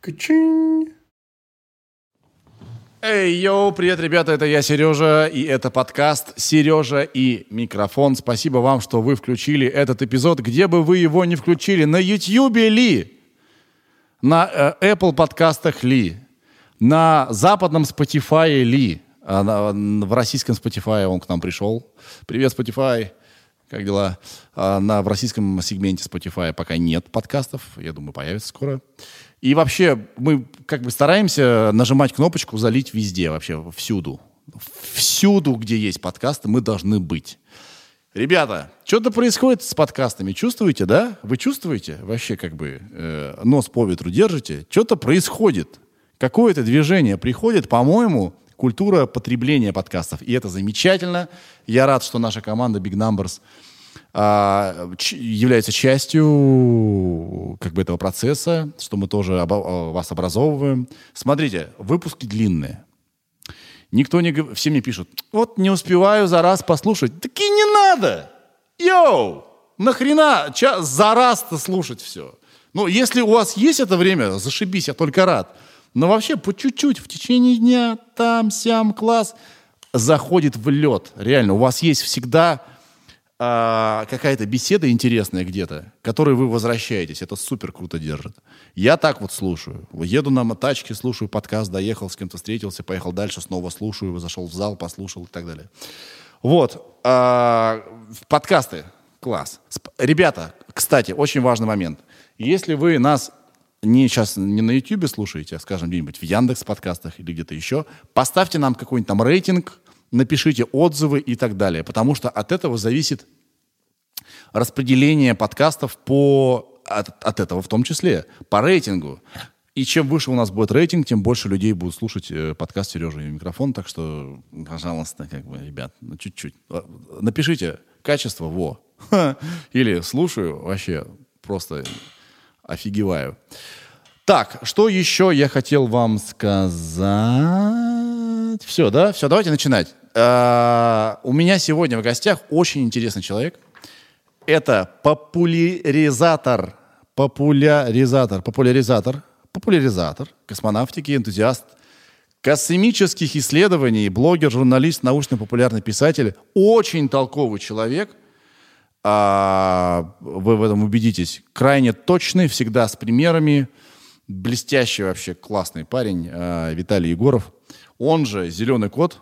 Качинь. Эй, йоу, привет, ребята, это я, Сережа, и это подкаст «Сережа и микрофон». Спасибо вам, что вы включили этот эпизод, где бы вы его не включили, на YouTube ли, на э, Apple подкастах ли, на западном Spotify ли, а на, в российском Spotify он к нам пришел. Привет, Spotify. Как дела? А на, в российском сегменте Spotify пока нет подкастов. Я думаю, появится скоро. И вообще мы как бы стараемся нажимать кнопочку «залить везде», вообще всюду. Всюду, где есть подкасты, мы должны быть. Ребята, что-то происходит с подкастами, чувствуете, да? Вы чувствуете? Вообще как бы э, нос по ветру держите? Что-то происходит. Какое-то движение приходит, по-моему, культура потребления подкастов. И это замечательно. Я рад, что наша команда Big Numbers – а, является частью как бы этого процесса, что мы тоже обо- вас образовываем. Смотрите, выпуски длинные. Никто не все мне пишут, вот не успеваю за раз послушать. Так не надо! Йоу! Нахрена час, за раз-то слушать все? Ну, если у вас есть это время, зашибись, я только рад. Но вообще по чуть-чуть в течение дня, там, сям, класс, заходит в лед. Реально, у вас есть всегда а, какая-то беседа интересная где-то, к которой вы возвращаетесь. Это супер круто держит. Я так вот слушаю. Еду на тачке, слушаю подкаст, доехал, с кем-то встретился, поехал дальше, снова слушаю, зашел в зал, послушал и так далее. Вот. А, подкасты. Класс. Ребята, кстати, очень важный момент. Если вы нас не сейчас не на YouTube слушаете, а, скажем, где-нибудь в Яндекс подкастах или где-то еще, поставьте нам какой-нибудь там рейтинг, напишите отзывы и так далее, потому что от этого зависит распределение подкастов по, от, от этого в том числе, по рейтингу. И чем выше у нас будет рейтинг, тем больше людей будут слушать э, подкаст Сережа и микрофон. Так что, пожалуйста, как бы, ребят, ну, чуть-чуть. Э, напишите качество во. Или слушаю, вообще просто офигеваю. Так, что еще я хотел вам сказать? Все, да? Все, давайте начинать. Э, у меня сегодня в гостях очень интересный человек. Это популяризатор, популяризатор, популяризатор, популяризатор космонавтики, энтузиаст космических исследований, блогер, журналист, научно-популярный писатель, очень толковый человек. А, вы в этом убедитесь. Крайне точный, всегда с примерами. Блестящий вообще классный парень а, Виталий Егоров. Он же «Зеленый кот»,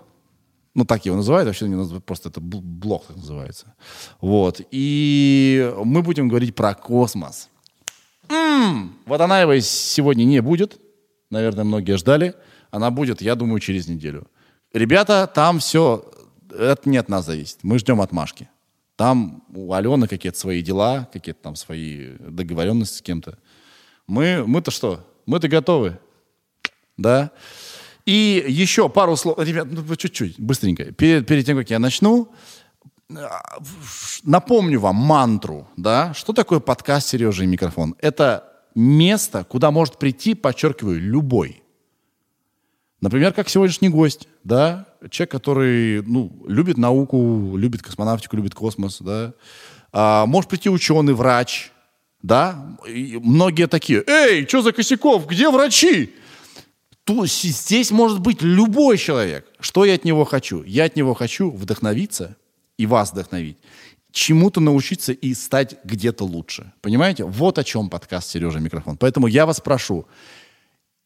ну, так его называют, вообще не называют, просто это блог так называется. Вот. И мы будем говорить про космос. М-м, вот она его сегодня не будет. Наверное, многие ждали. Она будет, я думаю, через неделю. Ребята, там все, это не от нас зависит. Мы ждем отмашки. Там у Алены какие-то свои дела, какие-то там свои договоренности с кем-то. Мы, мы-то что? Мы-то готовы. Да? И еще пару слов, ребят, ну, чуть-чуть, быстренько. Перед, перед тем, как я начну, напомню вам мантру, да, что такое подкаст «Сережа и микрофон». Это место, куда может прийти, подчеркиваю, любой. Например, как сегодняшний гость, да, человек, который, ну, любит науку, любит космонавтику, любит космос, да. А, может прийти ученый, врач, да. И многие такие, эй, что за косяков, где врачи? То здесь может быть любой человек. Что я от него хочу? Я от него хочу вдохновиться и вас вдохновить, чему-то научиться и стать где-то лучше. Понимаете? Вот о чем подкаст «Сережа микрофон». Поэтому я вас прошу,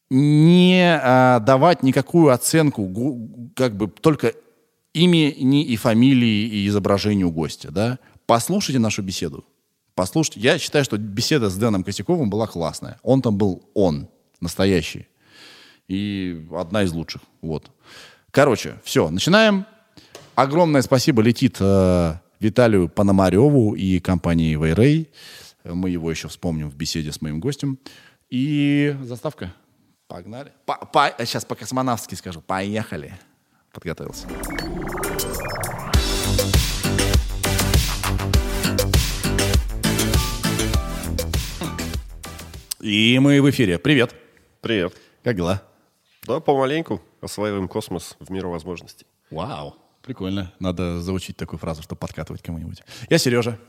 не а, давать никакую оценку, как бы только имени и фамилии и изображению гостя, да? Послушайте нашу беседу. Послушайте. Я считаю, что беседа с Дэном Косяковым была классная. Он там был он, настоящий и одна из лучших. Вот. Короче, все, начинаем. Огромное спасибо летит э, Виталию Пономареву и компании Вейрей. Мы его еще вспомним в беседе с моим гостем. И заставка. Погнали. По, по, сейчас по-космонавски скажу. Поехали. Подготовился. И мы в эфире. Привет. Привет. Как дела? Да, помаленьку осваиваем космос в миру возможностей. Вау, прикольно. Надо заучить такую фразу, чтобы подкатывать кому-нибудь. Я Сережа.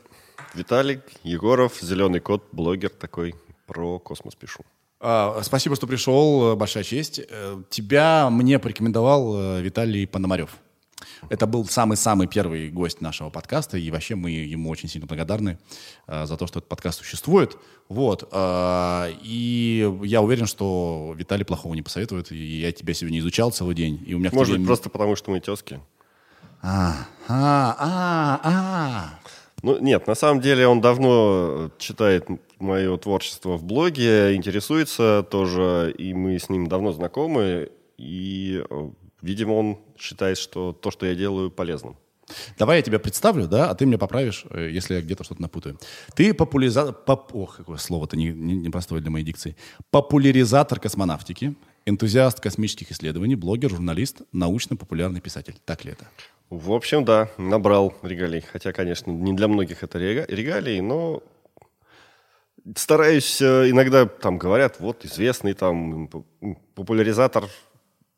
Виталик Егоров, зеленый кот, блогер такой, про космос пишу. А, Спасибо, что пришел, большая честь. Э, Тебя мне порекомендовал э, Виталий Пономарев. Это был самый-самый первый гость нашего подкаста, и вообще мы ему очень сильно благодарны э, за то, что этот подкаст существует. Вот. э, и я уверен, что Виталий плохого не посоветует. И я тебя сегодня изучал целый день. И у меня Может тебе быть, просто потому, что мы тески. А, а, а, а. Ну, нет, на самом деле он давно читает мое творчество в блоге, интересуется тоже, и мы с ним давно знакомы, и, э, видимо, он считает, что то, что я делаю, полезным. Давай я тебя представлю, да, а ты меня поправишь, э, если я где-то что-то напутаю. Ты популяризатор... Ох, какое слово-то не- не- непростое для моей дикции. Популяризатор космонавтики, энтузиаст космических исследований, блогер, журналист, научно-популярный писатель. Так ли это? В общем, да, набрал регалий. Хотя, конечно, не для многих это рега- регалии, но стараюсь э, иногда, там говорят, вот известный там популяризатор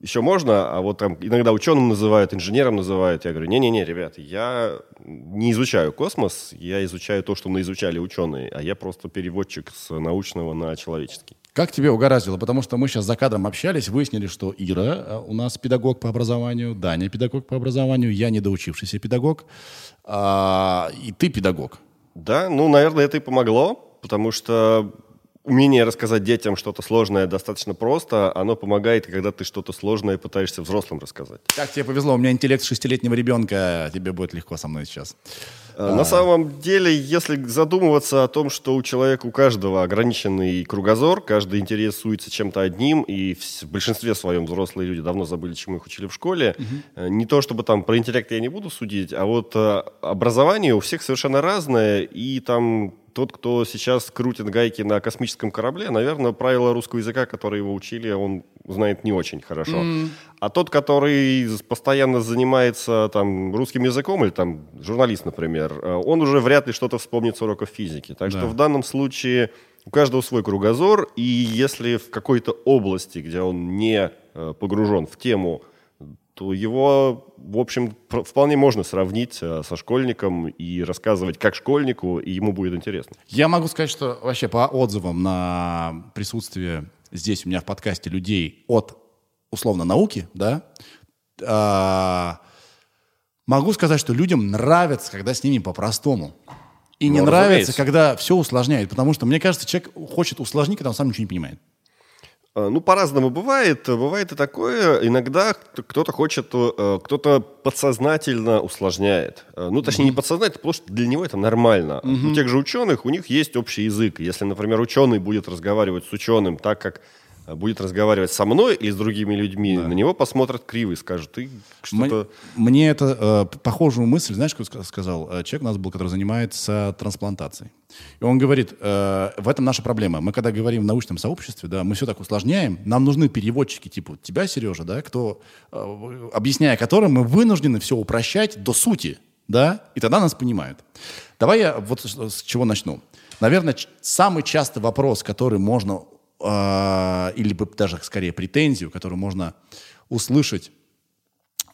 еще можно, а вот там иногда ученым называют, инженером называют. Я говорю, не-не-не, ребят, я не изучаю космос, я изучаю то, что наизучали ученые, а я просто переводчик с научного на человеческий. Как тебе угораздило? Потому что мы сейчас за кадром общались, выяснили, что Ира э, у нас педагог по образованию, Даня педагог по образованию, я недоучившийся педагог, а, и ты педагог. Да, ну, наверное, это и помогло, потому что умение рассказать детям что-то сложное достаточно просто, оно помогает, когда ты что-то сложное пытаешься взрослым рассказать. Как тебе повезло, у меня интеллект шестилетнего ребенка, тебе будет легко со мной сейчас. Э, На самом деле, если задумываться о том, что у человека, у каждого ограниченный кругозор, каждый интересуется чем-то одним, и в большинстве своем взрослые люди давно забыли, чему их учили в школе. Э, Не то чтобы там про интеллект я не буду судить, а вот э, образование у всех совершенно разное, и там тот, кто сейчас крутит гайки на космическом корабле, наверное, правила русского языка, которые его учили, он знает не очень хорошо. А тот, который постоянно занимается там русским языком или там журналист, например, э, он уже вряд ли что-то вспомнит с уроков физики. Так Да. что в данном случае у каждого свой кругозор, и если в какой-то области, где он не э, погружен в тему, то его, в общем, вполне можно сравнить э, со школьником и рассказывать как школьнику, и ему будет интересно. Я могу сказать, что вообще по отзывам на присутствие здесь у меня в подкасте людей от условно науки, да, а, могу сказать, что людям нравится, когда с ними по-простому. И не Ну, нравится, разумеется. когда все усложняет, потому что, мне кажется, человек хочет усложнить, когда он сам ничего не понимает. Э, Ну, по-разному бывает. Бывает и такое. Иногда кто-то хочет, э, кто-то подсознательно усложняет. Э, Ну, точнее, не подсознательно, потому что для него это нормально. У тех же ученых, у них есть общий язык. Если, например, ученый будет разговаривать с ученым так, как будет разговаривать со мной или с другими людьми, на него посмотрят криво и скажут, ты что-то... М- Мне это э, похожую мысль, знаешь, как ска- сказал э, человек у нас был, который занимается трансплантацией. И он говорит, э, в этом наша проблема. Мы когда говорим в научном сообществе, да, мы все так усложняем, нам нужны переводчики типа тебя, Сережа, да, кто, э, объясняя которым мы вынуждены все упрощать до сути, да, и тогда нас понимают. Давай я вот с, чего начну. Наверное, самый частый вопрос, который можно, э, или бы даже скорее претензию, которую можно услышать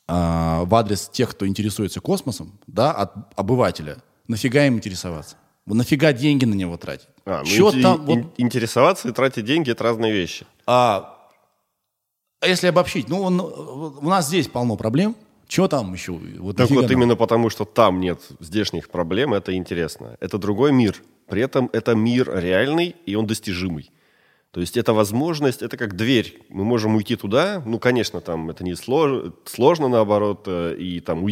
а, в адрес тех, кто интересуется космосом, да, от обывателя, нафига им интересоваться? Нафига деньги на него тратить? А, ну, инте- там, вот, ин- Интересоваться и тратить деньги – это разные вещи. а, а если обобщить, ну, он, у нас здесь полно проблем, чего там еще? Вот Так вот нам? именно потому, что там нет здешних проблем, это интересно. Это другой мир. При этом это мир реальный, и он достижимый. То есть это возможность, это как дверь. Мы можем уйти туда. Ну, конечно, там это не слож- сложно, наоборот, э, и там у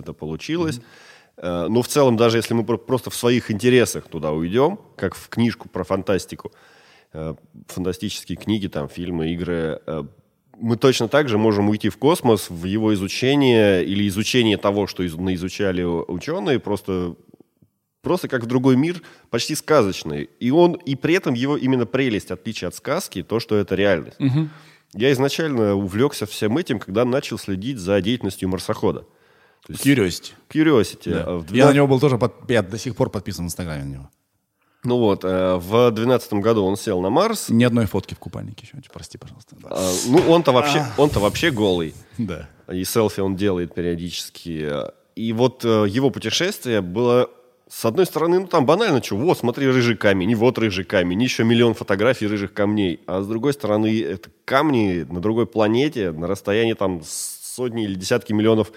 это получилось. Э, Но в целом, даже если мы про- просто в своих интересах туда уйдем, как в книжку про фантастику, э, фантастические книги, там, фильмы, игры, мы точно так же можем уйти в космос, в его изучение или изучение того, что из- наизучали ученые, просто, просто как в другой мир, почти сказочный. И он, и при этом его именно прелесть, отличие от сказки, то, что это реальность. Я изначально увлекся всем этим, когда начал следить за деятельностью марсохода. То есть Curiosity. Curiosity. Да. э, в Я на 12 него был тоже, под- я до сих пор подписан в Инстаграме на него. Ну вот, э, в 2012 году он сел на Марс. Ни одной фотки в купальнике еще. Прости, пожалуйста. Да. А, Ну, он-то вообще, он-то вообще голый. Да. И селфи он делает периодически. И вот э, его путешествие было с одной стороны, ну там банально, что, вот, смотри, рыжий камень, и вот рыжий камень, еще миллион фотографий рыжих камней. А с другой стороны, это камни на другой планете, на расстоянии там сотни или десятки миллионов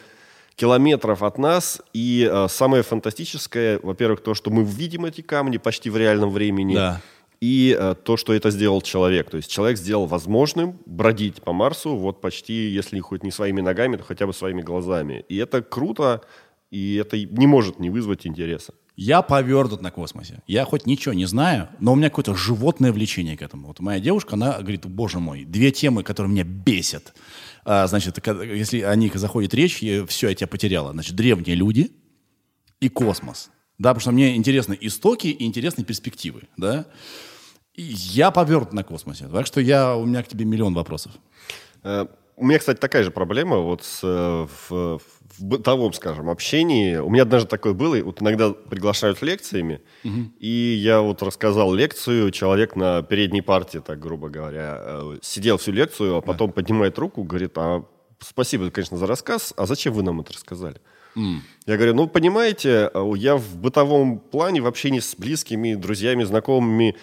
километров от нас. И э, самое фантастическое, во-первых, то, что мы видим эти камни почти в реальном времени. Да. И э, то, что это сделал человек. То есть человек сделал возможным бродить по Марсу вот почти, если хоть не своими ногами, то хотя бы своими глазами. И это круто, и это не может не вызвать интереса. Я повернут на космосе. Я хоть ничего не знаю, но у меня какое-то животное влечение к этому. Вот моя девушка, она говорит, боже мой, две темы, которые меня бесят. А, значит, если о них заходит речь, я, все, я тебя потеряла. Значит, древние люди и космос. Да, потому что мне интересны истоки и интересны перспективы, да. И я повернут на космосе, так что я, у меня к тебе миллион вопросов. Э, у меня, кстати, такая же проблема вот с, э, в, в бытовом, скажем, общении. У меня однажды такое было, вот иногда приглашают лекциями, угу. и я вот рассказал лекцию, человек на передней партии, так грубо говоря, э, сидел всю лекцию, а потом да. поднимает руку, говорит, а спасибо, конечно, за рассказ, а зачем вы нам это рассказали? Mm. Я говорю, ну, понимаете, я в бытовом плане, в общении с близкими, друзьями, знакомыми,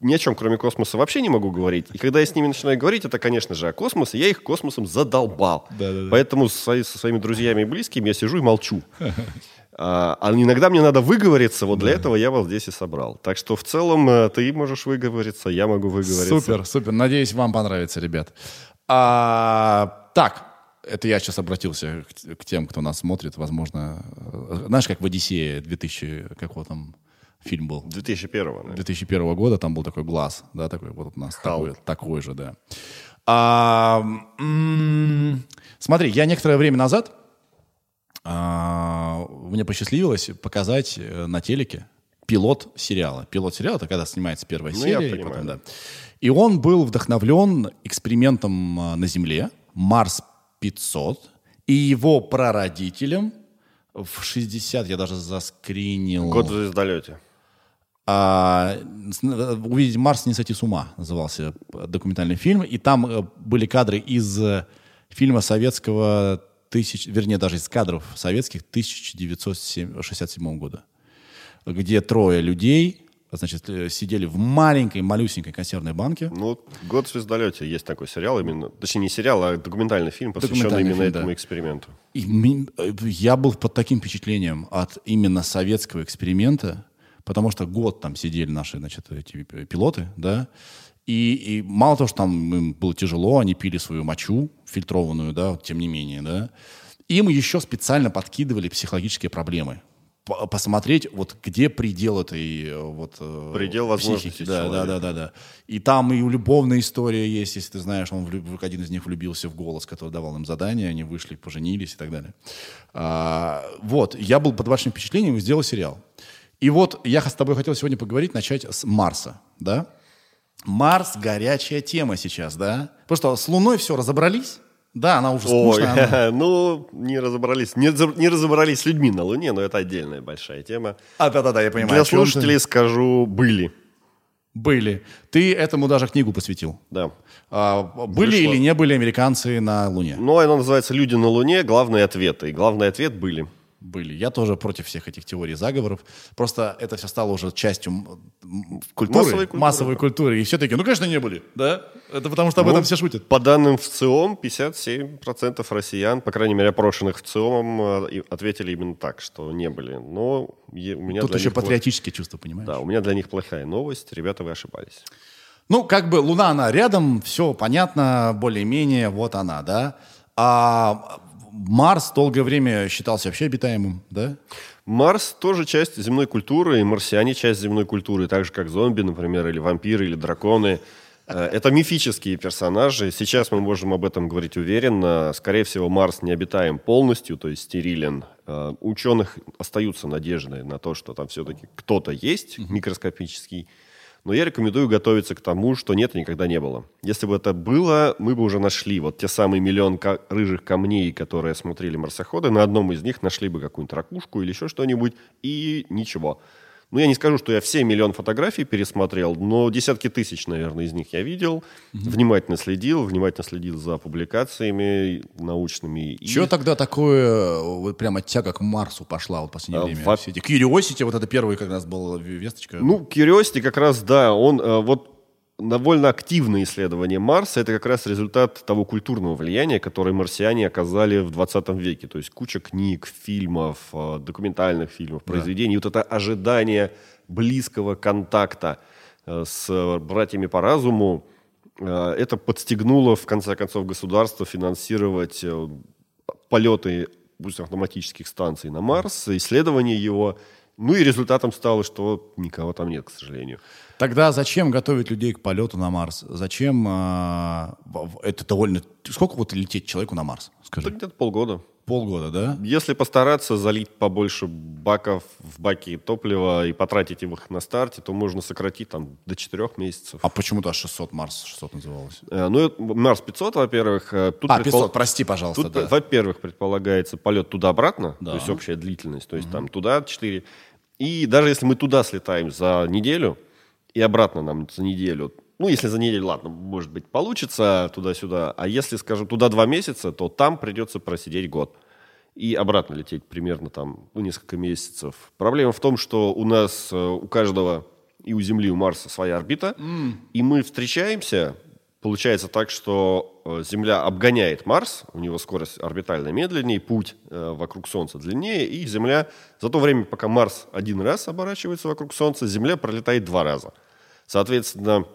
ни о чем, кроме космоса, вообще не могу говорить. И когда я с ними начинаю говорить, это, конечно же, о космосе. Я их космосом задолбал. Да, да, да. Поэтому со, со своими друзьями и близкими я сижу и молчу. А, а иногда мне надо выговориться, вот для этого я вас здесь и собрал. Так что в целом э, ты можешь выговориться, я могу выговориться. Супер, супер. Надеюсь, вам понравится, ребят. А, так, это я сейчас обратился к, к тем, кто нас смотрит, возможно. Э, знаешь, как в «Одиссее» 2000, какого там фильм был. 2001 да? 2001 года, там был такой глаз, да, такой вот у нас такой, такой же, да. А, смотри, я некоторое время назад а, мне посчастливилось показать э, на телеке пилот сериала. Пилот сериала это когда снимается первая ну, серия. И, потом, да. и он был вдохновлен экспериментом а, на Земле Марс 500 и его прародителем в 60, я даже заскринил. Год в звездолете. А, «Увидеть Марс, не сойти с ума» назывался документальный фильм. И там э, были кадры из э, фильма советского, тысяч, вернее, даже из кадров советских 1967 года, где трое людей значит, э, сидели в маленькой, малюсенькой консервной банке. Ну, «Год в звездолете» есть такой сериал именно, точнее не сериал, а документальный фильм, посвященный документальный именно фильм, этому да. эксперименту. И я был под таким впечатлением от именно советского эксперимента, потому что год там сидели наши, значит, эти пилоты, да, и, и мало того, что там им было тяжело, они пили свою мочу фильтрованную, да, тем не менее, да, им еще специально подкидывали психологические проблемы посмотреть, вот где предел этой вот э, предел возможностей да, да, да, да, да. И там и любовная история есть, если ты знаешь, он один из них влюбился в голос, который давал им задание, они вышли, поженились и так далее. А, вот, я был под вашим впечатлением и сделал сериал. И вот я с тобой хотел сегодня поговорить, начать с Марса, да? Марс – горячая тема сейчас, да? Потому что с Луной все разобрались, да, она уже скучная. Ой, она... ну, не разобрались. Не, не разобрались с людьми на Луне, но это отдельная большая тема. А, да-да-да, я понимаю. Для слушателей ты... скажу, были. Были. Ты этому даже книгу посвятил. Да. А, были Вышло. или не были американцы на Луне? Ну, она называется «Люди на Луне. Главные ответы». И главный ответ – были были. Я тоже против всех этих теорий заговоров. Просто это все стало уже частью культуры, массовой культуры. Массовой культуры. И все таки ну, конечно, не были. Да? Это потому что об ну, этом все шутят. По данным в ЦИОМ, 57% россиян, по крайней мере, опрошенных в ЦИОМ, э, ответили именно так, что не были. Но у меня Тут еще патриотические чувства, понимаешь? Да, у меня для них плохая новость. Ребята, вы ошибались. Ну, как бы Луна, она рядом, все понятно, более-менее, вот она, да. А Марс долгое время считался вообще обитаемым, да? Марс тоже часть земной культуры, и марсиане часть земной культуры, так же как зомби, например, или вампиры, или драконы. Э, это мифические персонажи. Сейчас мы можем об этом говорить уверенно. Скорее всего, Марс не обитаем полностью, то есть стерилен. Э, у ученых остаются надежды на то, что там все-таки кто-то есть микроскопический. Но я рекомендую готовиться к тому, что нет никогда не было. Если бы это было, мы бы уже нашли вот те самые миллион рыжих камней, которые смотрели марсоходы. На одном из них нашли бы какую-нибудь ракушку или еще что-нибудь, и ничего. Ну, я не скажу, что я все миллион фотографий пересмотрел, но десятки тысяч, наверное, из них я видел. Угу. Внимательно следил, внимательно следил за публикациями научными. Чего и... тогда такое, вот прямо тяга к Марсу пошла вот в последнее а, время? Во... Все эти Curiosity, вот это первый как раз был весточка. Ну, Curiosity как раз, да, он э, вот довольно активное исследование Марса – это как раз результат того культурного влияния, которое марсиане оказали в 20 веке. То есть куча книг, фильмов, э, документальных фильмов, произведений. Да. Вот это ожидание близкого контакта э, с братьями по разуму, э, это подстегнуло, в конце концов, государство финансировать полеты пусть автоматических станций на Марс, исследование его. Ну и результатом стало, что никого там нет, к сожалению. Тогда зачем готовить людей к полету на Марс? Зачем э, это довольно... Сколько вот лететь человеку на Марс? Скажи. где-то полгода. Полгода, да? Если постараться залить побольше баков в баки топлива и потратить их на старте, то можно сократить там до 4 месяцев. А почему-то 600 Марс 600 называлось? Э, ну, Марс 500, во-первых. Э, тут а, предпол... 500, прости, пожалуйста. Тут, да. во-первых, предполагается полет туда-обратно, да. то есть общая длительность, то есть угу. там туда 4. И даже если мы туда слетаем за неделю, и обратно нам за неделю. Ну, если за неделю, ладно, может быть, получится туда-сюда. А если, скажем, туда два месяца, то там придется просидеть год. И обратно лететь примерно там ну, несколько месяцев. Проблема в том, что у нас, э, у каждого и у Земли, и у Марса своя орбита. Mm. И мы встречаемся, получается так, что э, Земля обгоняет Марс, у него скорость орбитальная медленнее, путь э, вокруг Солнца длиннее, и Земля за то время, пока Марс один раз оборачивается вокруг Солнца, Земля пролетает два раза. Соответственно,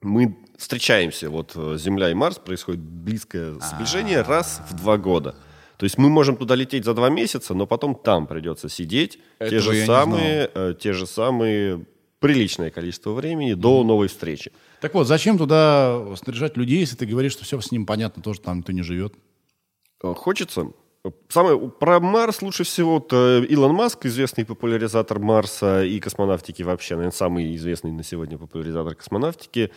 мы встречаемся, вот э, Земля и Марс, происходит близкое сближение раз в два года. То есть мы можем туда лететь за два месяца, но потом там придется сидеть те же самые, э, те же самые приличное количество времени до новой встречи. Так вот, зачем туда снаряжать людей, если ты говоришь, что все с ним понятно, тоже там никто не живет? Э, хочется. Самое, про Марс лучше всего вот, э, Илон Маск, известный популяризатор Марса и космонавтики вообще, наверное, самый известный на сегодня популяризатор космонавтики.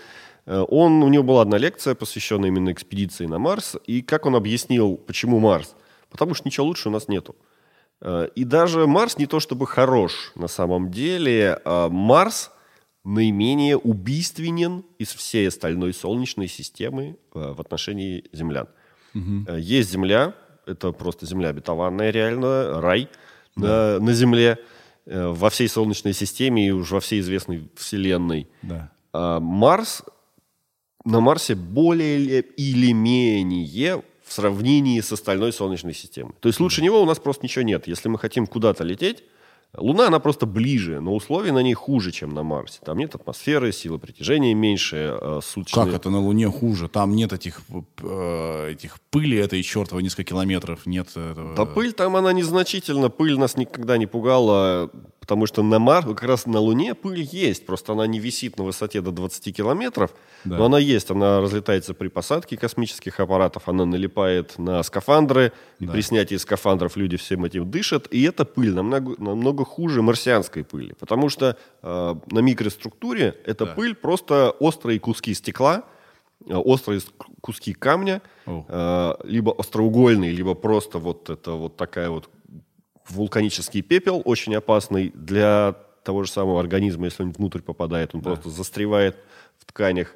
Э, он, у него была одна лекция, посвященная именно экспедиции на Марс. И как он объяснил, почему Марс? Потому что ничего лучше у нас нету. Э, и даже Марс не то чтобы хорош на самом деле. А Марс наименее убийственен из всей остальной Солнечной системы в отношении землян. Угу. Есть Земля, это просто земля обетованная реально, рай да. на, на Земле, э, во всей Солнечной системе и уже во всей известной Вселенной. Да. А Марс, на Марсе более или менее в сравнении с остальной Солнечной системой. То есть лучше него у нас просто ничего нет. Если мы хотим куда-то лететь, Луна, она просто ближе, но условия на ней хуже, чем на Марсе. Там нет атмосферы, сила притяжения меньше, э, суточные... Как это на Луне хуже? Там нет этих, э, этих пыли этой чертовой несколько километров, нет этого... Да пыль там, она незначительна, пыль нас никогда не пугала. Потому что на Марс, как раз на Луне пыль есть, просто она не висит на высоте до 20 километров, да. но она есть, она разлетается при посадке космических аппаратов, она налипает на скафандры, да. и при снятии скафандров люди всем этим дышат, и эта пыль намного, намного хуже марсианской пыли, потому что э, на микроструктуре эта да. пыль просто острые куски стекла, э, острые куски камня, э, либо остроугольные, либо просто вот это вот такая вот вулканический пепел, очень опасный для того же самого организма, если он внутрь попадает, он да. просто застревает в тканях.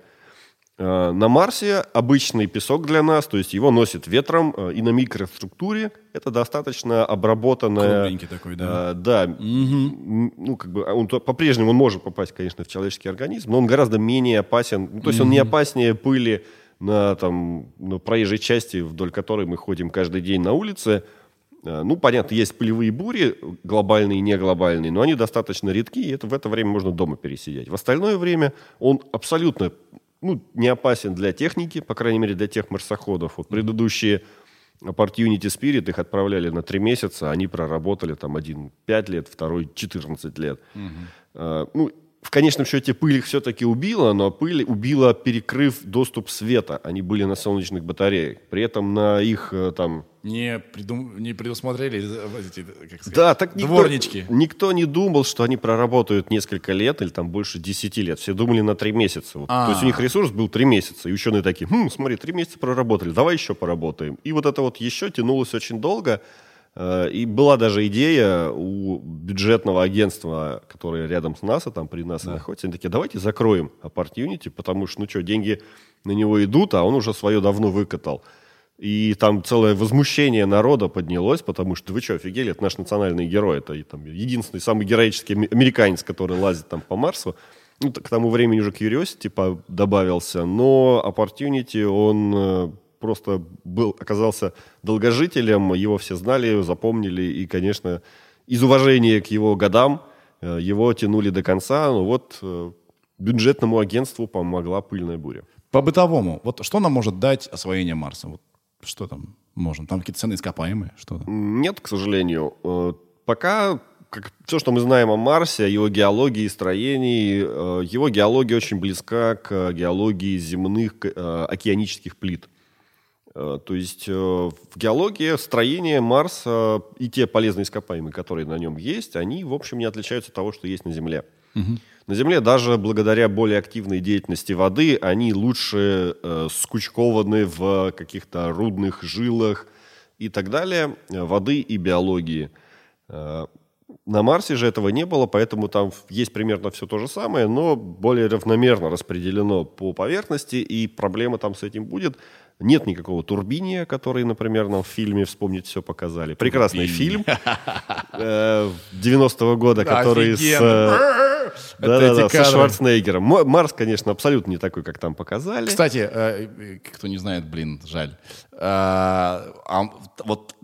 Э, на Марсе обычный песок для нас, то есть его носит ветром, э, и на микроструктуре это достаточно обработанная... Кругленький такой, да. Э, да. Угу. Ну, как бы, он по-прежнему он может попасть, конечно, в человеческий организм, но он гораздо менее опасен, ну, то есть угу. он не опаснее пыли на, там, на проезжей части, вдоль которой мы ходим каждый день на улице, ну, понятно, есть пылевые бури, глобальные и неглобальные, но они достаточно редки, и это в это время можно дома пересидеть. В остальное время он абсолютно ну, не опасен для техники, по крайней мере, для тех марсоходов. Вот предыдущие Opportunity Spirit их отправляли на три месяца, они проработали там один 5 лет, второй 14 лет. Угу. Ну, в конечном счете пыль их все-таки убила, но пыль убила, перекрыв доступ света. Они были на солнечных батареях. При этом на их э, там... Не, придум... не предусмотрели эти, как сказать, да, так никто, дворнички. Никто не думал, что они проработают несколько лет или там больше 10 лет. Все думали на 3 месяца. Вот. То есть у них ресурс был 3 месяца. И ученые такие, хм, смотри, 3 месяца проработали, давай еще поработаем. И вот это вот еще тянулось очень долго. Э, И была даже идея у бюджетного агентства, которое рядом с НАСА, там при НАСА находится, они такие, давайте закроем Opportunity, потому что, ну что, деньги на него идут, а он уже свое давно выкатал. И там целое возмущение народа поднялось, потому что вы что, офигели, это наш национальный герой, это там, единственный самый героический американец, который лазит там по Марсу. Ну, к тому времени уже Curiosity по- добавился, но Opportunity, он э, просто был, оказался долгожителем, его все знали, запомнили, и, конечно, из уважения к его годам э, его тянули до конца, но вот э, бюджетному агентству помогла пыльная буря. По бытовому, вот что нам может дать освоение Марса? Вот что там можно? Там какие-то ценные ископаемые? Что Нет, к сожалению. Э, Пока как, все, что мы знаем о Марсе, о его геологии, строении, его геология очень близка к геологии земных океанических плит. Э, То есть э, в геологии строение Марса и те полезные ископаемые, которые на нем есть, они, в общем, не отличаются от того, что есть на Земле. На Земле даже благодаря более активной деятельности воды они лучше э, скучкованы в каких-то рудных жилах и так далее, э, воды и биологии. Э, на Марсе же этого не было, поэтому там есть примерно все то же самое, но более равномерно распределено по поверхности, и проблема там с этим будет. Нет никакого турбиния, который, например, нам в фильме «Вспомнить все» показали. Прекрасный фильм э, 90-го года, который с... э, Это Да-да-да, эти со. Шварценеггером. Марс, конечно, абсолютно не такой, как там показали. Кстати, э, э, кто не знает, блин, жаль. А вот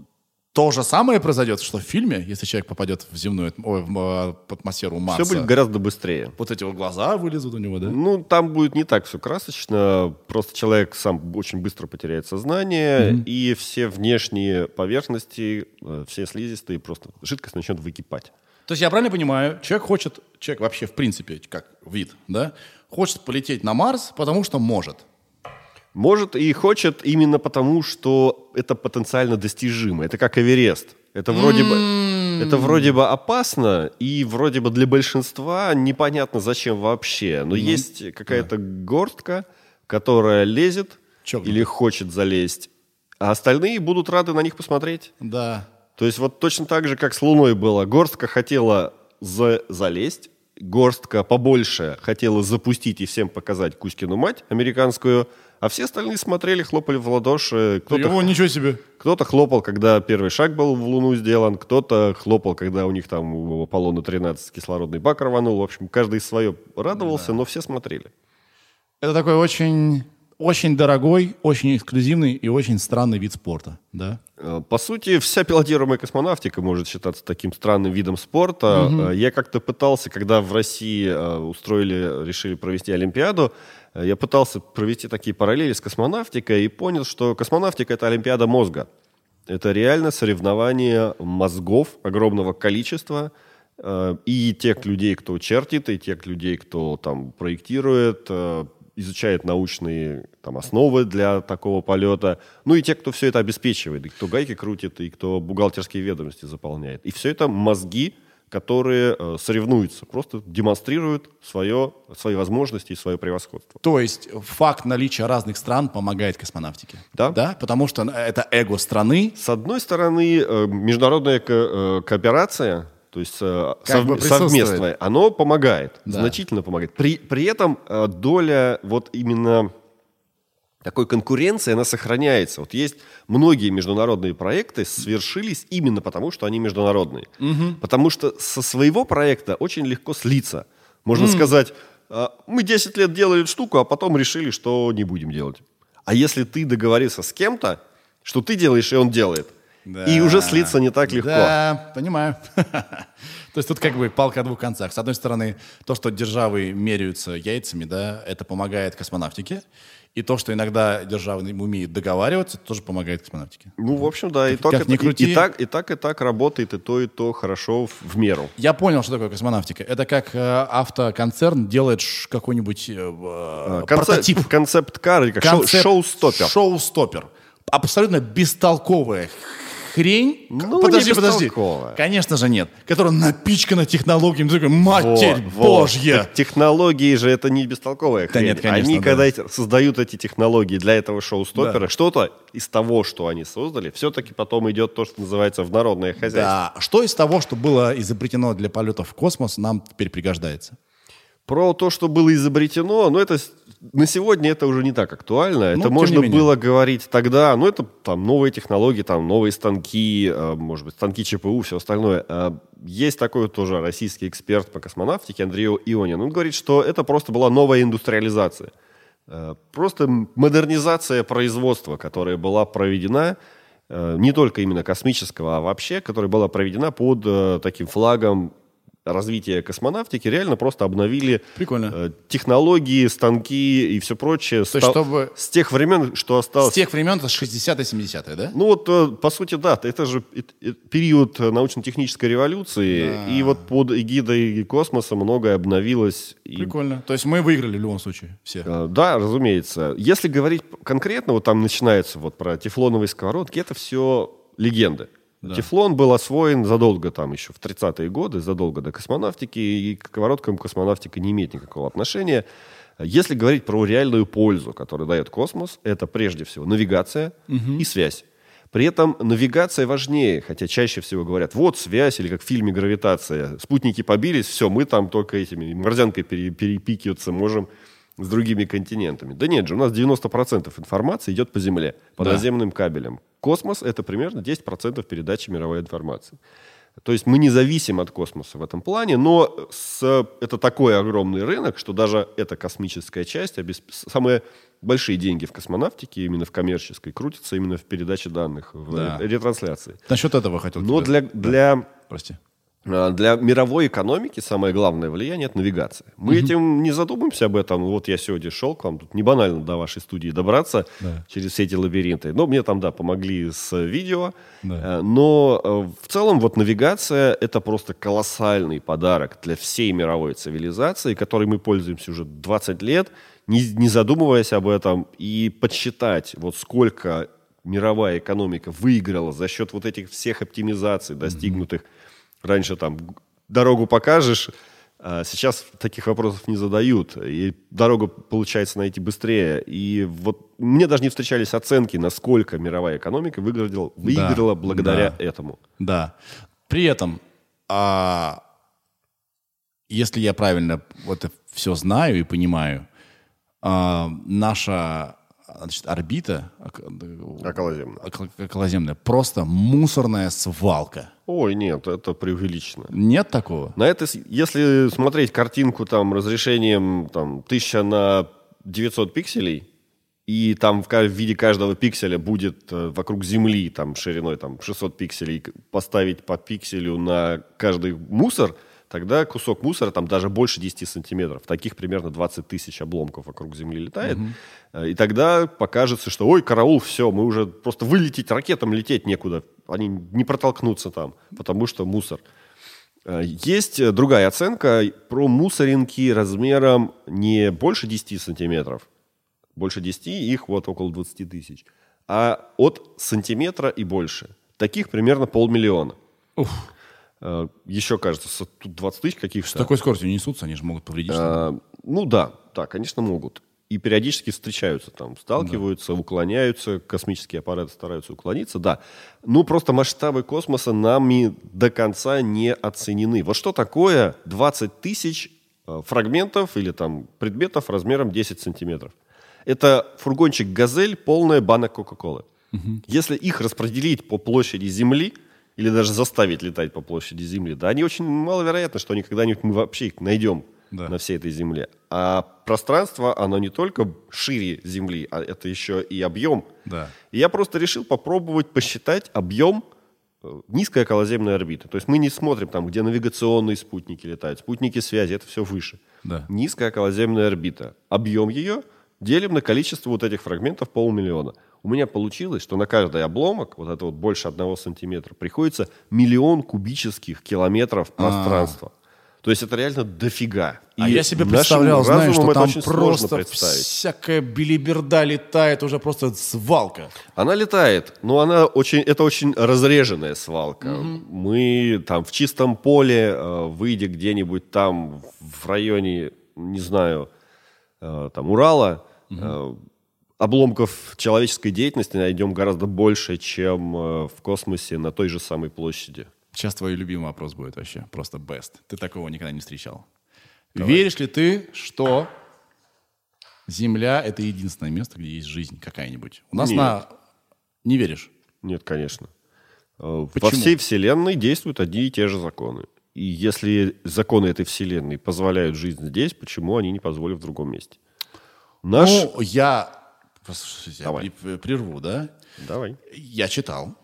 то же самое произойдет, что в фильме, если человек попадет в земную, ой, в э, атмосферу Марса. Все будет гораздо быстрее. Вот эти вот глаза вылезут у него, да? Ну, там будет не так все красочно. Просто человек сам очень быстро потеряет сознание, и все внешние поверхности, э, все слизистые, просто жидкость начнет выкипать. То есть я правильно понимаю, человек хочет, человек вообще в принципе, как вид, да, хочет полететь на Марс, потому что может. Может и хочет именно потому, что это потенциально достижимо. Это как Эверест. Это вроде бы, это вроде бы опасно, и вроде бы для большинства непонятно, зачем вообще. Но есть какая-то горстка, которая лезет Чокнутых. или хочет залезть, а остальные будут рады на них посмотреть. Да. То есть вот точно так же, как с Луной было. Горстка хотела за- залезть, горстка побольше хотела запустить и всем показать Кузькину мать американскую, а все остальные смотрели, хлопали в ладоши. Кто-то, Его ничего себе. кто-то хлопал, когда первый шаг был в Луну сделан, кто-то хлопал, когда у них там у Аполлона-13 кислородный бак рванул. В общем, каждый свое радовался, но все смотрели. Это такой очень, очень дорогой, очень эксклюзивный и очень странный вид спорта, да? Э, По сути, вся пилотируемая космонавтика может считаться таким странным видом спорта. Э, Я как-то пытался, когда в России э, устроили, решили провести Олимпиаду, я пытался провести такие параллели с космонавтикой и понял, что космонавтика — это Олимпиада мозга. Это реально соревнование мозгов огромного количества, и тех людей, кто чертит, и тех людей, кто там проектирует, э, изучает научные там, основы для такого полета, ну и те, кто все это обеспечивает, и кто гайки крутит, и кто бухгалтерские ведомости заполняет. И все это мозги, которые э, соревнуются, просто демонстрируют свое, свои возможности и свое превосходство. То есть факт наличия разных стран помогает космонавтике. Да. Да? Потому что это эго страны. С одной стороны, э, международная ко- э, кооперация, то есть э, сов- совместное, оно помогает, Да. значительно помогает. При, при этом э, доля вот именно такой конкуренции, она сохраняется. Вот есть многие международные проекты свершились именно потому, что они международные. Потому что со своего проекта очень легко слиться. Можно сказать, «А, мы 10 лет делали штуку, а потом решили, что не будем делать. А если ты договорился с кем-то, что ты делаешь, и он делает, и уже слиться не так легко. Да, понимаю. То есть тут как бы палка о двух концах. С одной стороны, то, что державы меряются яйцами, да, это помогает космонавтике. И то, что иногда державы умеют договариваться, тоже помогает космонавтике. Ну, в общем, да, и, Как- так, как ни и- крути. и так, и так, и так работает, и то, и то хорошо в, в меру. Я понял, что такое космонавтика. Это как э, автоконцерн делает какой-нибудь э, э, Концеп- прототип. Концепт-кар или как Концепт- шоу-стоппер. Шоу-стоппер. Абсолютно бестолковая хрень? Ну, подожди, не подожди. Конечно же нет. Которая напичкана технологиями. Ты такой, Матерь Вот, вот. Божья! Так технологии же это не бестолковая Да хрень. нет, конечно, Они, да. когда создают эти технологии для этого шоу-стопера, что-то из того, что они создали, все-таки потом идет то, что называется в народное хозяйство. Да. Что из того, что было изобретено для полетов в космос, нам теперь пригождается? Про то, что было изобретено, ну это на сегодня это уже не так актуально. Ну, это можно было говорить тогда. Ну это там новые технологии, там новые станки, э, может быть станки ЧПУ, все остальное. Э, Есть такой тоже российский эксперт по космонавтике Андрей Ионин. Он говорит, что это просто была новая индустриализация. Э, Просто модернизация производства, которая была проведена не только именно космического, а вообще, которая была проведена под таким флагом развития космонавтики, реально просто обновили Прикольно. э, технологии, станки и все прочее То есть, чтобы с тех времен, что осталось. с тех времен, это 60-е, 70-е, да? Ну вот, э, по сути, да, это же период научно-технической революции, и вот под эгидой космоса многое обновилось. и Прикольно. То есть мы выиграли в любом случае все. Э, Да, разумеется. Если говорить конкретно, вот там начинается вот про тефлоновые сковородки, это все легенды. Тефлон был освоен задолго, там еще в 30-е годы, задолго до космонавтики, и к сковородкам космонавтика не имеет никакого отношения. Если говорить про реальную пользу, которую дает космос, это прежде всего навигация и связь. При этом навигация важнее, хотя чаще всего говорят, вот связь, или как в фильме «Гравитация». Спутники побились, все, мы там только этими морзянкой пере- перепикиваться можем с другими континентами. Да нет же, у нас 90% информации идет по Земле, по Да. наземным кабелям. Космос — это примерно 10% передачи мировой информации. То есть мы не зависим от космоса в этом плане, но с, это такой огромный рынок, что даже эта космическая часть, обесп- самые большие деньги в космонавтике, именно в коммерческой, крутятся именно в передаче данных, в Да. ретрансляции. Насчет этого хотел Но тебя- для, для Прости. А, Для мировой экономики самое главное влияние – это навигация. Мы этим не задумаемся об этом. Вот я сегодня шел к вам, тут не банально до вашей студии добраться Да. через все эти лабиринты. Но мне там, да, помогли с видео. Да. Э, Но э, в целом вот навигация – это просто колоссальный подарок для всей мировой цивилизации, которой мы пользуемся уже 20 лет, не, не задумываясь об этом, и подсчитать, вот сколько мировая экономика выиграла за счет вот этих всех оптимизаций, достигнутых Раньше там дорогу покажешь, а сейчас таких вопросов не задают. И дорогу получается найти быстрее. И вот мне даже не встречались оценки, насколько мировая экономика выиграла, выиграла благодаря да. этому. Да. При этом, а, если я правильно вот все знаю и понимаю, а, наша значит, орбита ок- Околоземная. ок- околоземная просто мусорная свалка. Ой, нет, это преувеличено. Нет такого? На это, если смотреть картинку там разрешением там, 1000 на 900 пикселей, и там в, виде каждого пикселя будет э, вокруг Земли там шириной там 600 пикселей поставить по пикселю на каждый мусор, тогда кусок мусора там даже больше 10 сантиметров. Таких примерно 20 тысяч обломков вокруг Земли летает. Э, И тогда покажется, что ой, караул, все, мы уже просто вылететь ракетам лететь некуда. Они не протолкнутся там, потому что мусор. Э, Есть э, другая оценка про мусоринки размером не больше 10 сантиметров, больше 10, их вот около 20 тысяч, а от сантиметра и больше. Таких примерно полмиллиона. Э, Еще, кажется, с- тут 20 тысяч С каких-то. такой скоростью не несутся, они же могут повредить. А, ну да, да, конечно, могут. И периодически встречаются там, сталкиваются, уклоняются, космические аппараты стараются уклониться, да. Ну, просто масштабы космоса нами до конца не оценены. Вот что такое 20 тысяч э, фрагментов или там предметов размером 10 сантиметров? Это фургончик «Газель», полная банок Кока-Колы. Если их распределить по площади Земли, или даже заставить летать по площади Земли, да, они очень маловероятно, что они когда-нибудь мы вообще их найдем Да. на всей этой Земле. А пространство, оно не только шире Земли, а это еще и объем. Да. И я просто решил попробовать посчитать объем э, низкой околоземной орбиты. То есть мы не смотрим там, где навигационные спутники летают, спутники связи, это все выше. Да. Низкая околоземная орбита. Объем ее делим на количество вот этих фрагментов полмиллиона. У меня получилось, что на каждый обломок, вот это вот больше одного сантиметра, приходится миллион кубических километров пространства. То есть это реально дофига. А И я себе представлял, знаешь, что там просто всякая билиберда летает, уже просто свалка. Она летает, но она очень, это очень разреженная свалка. Мы там в чистом поле, э, выйдя где-нибудь там в районе, не знаю, там Урала, э, обломков человеческой деятельности найдем гораздо больше, чем э, в космосе на той же самой площади. Сейчас твой любимый вопрос будет вообще просто best. Ты такого никогда не встречал. Веришь ли ты, что Земля — это единственное место, где есть жизнь какая-нибудь? У нас Нет. на... Не веришь? Нет, конечно. Э, Во Почему? всей Вселенной действуют одни и те же законы. И если законы этой Вселенной позволяют жизнь здесь, почему они не позволят в другом месте? Наш... Ну, я... Послушайте, я Давай. при- прерву, да? Давай. Я читал,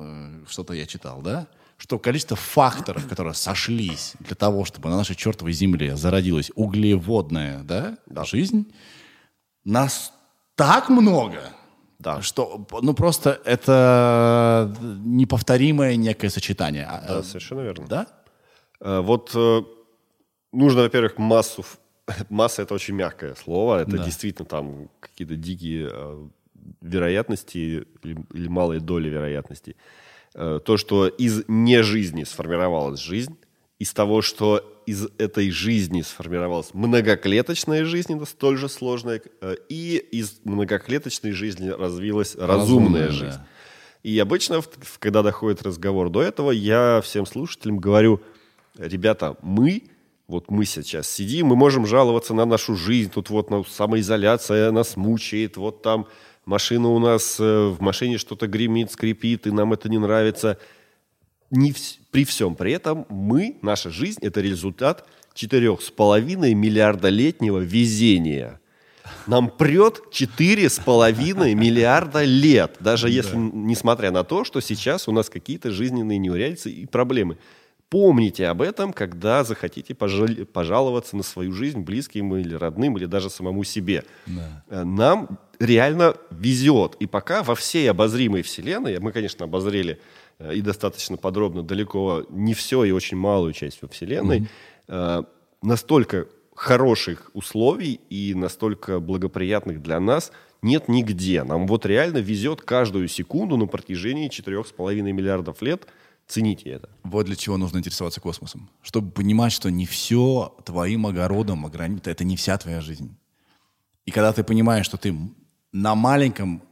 э, что-то я читал, да, что количество факторов, которые сошлись для того, чтобы на нашей чертовой земле зародилась углеводная да, жизнь, нас так много, Да. что ну просто это неповторимое некое сочетание. А, Да, э, совершенно верно. Да? Э, Вот э, нужно, во-первых, массу... Масса — это очень мягкое слово. Это Да. действительно там какие-то дикие э, вероятности или, или малые доли вероятностей. Э, То, что из нежизни сформировалась жизнь, из того, что из этой жизни сформировалась многоклеточная жизнь, это столь же сложная, и из многоклеточной жизни развилась разумная, Разумная, жизнь. И обычно, когда доходит разговор до этого, я всем слушателям говорю, ребята, мы, вот мы сейчас сидим, мы можем жаловаться на нашу жизнь, тут вот ну, самоизоляция нас мучает, вот там машина у нас, э, в машине что-то гремит, скрипит, и нам это не нравится. Не вс- при всем при этом мы, наша жизнь, это результат четырех с половиной миллиарда летнего везения. Нам прет четыре с половиной миллиарда лет, даже если, н- несмотря на то, что сейчас у нас какие-то жизненные неурядицы и проблемы. Помните об этом, когда захотите пожал- пожаловаться на свою жизнь близким или родным, или даже самому себе. Э, Нам реально везет. И пока во всей обозримой вселенной, мы, конечно, обозрели э, и достаточно подробно далеко не все и очень малую часть во вселенной, э, настолько хороших условий и настолько благоприятных для нас нет нигде. Нам вот реально везет каждую секунду на протяжении 4,5 миллиардов лет. Цените это. Вот для чего нужно интересоваться космосом. Чтобы понимать, что не все твоим огородом ограничено, это не вся твоя жизнь. И когда ты понимаешь, что ты на маленьком,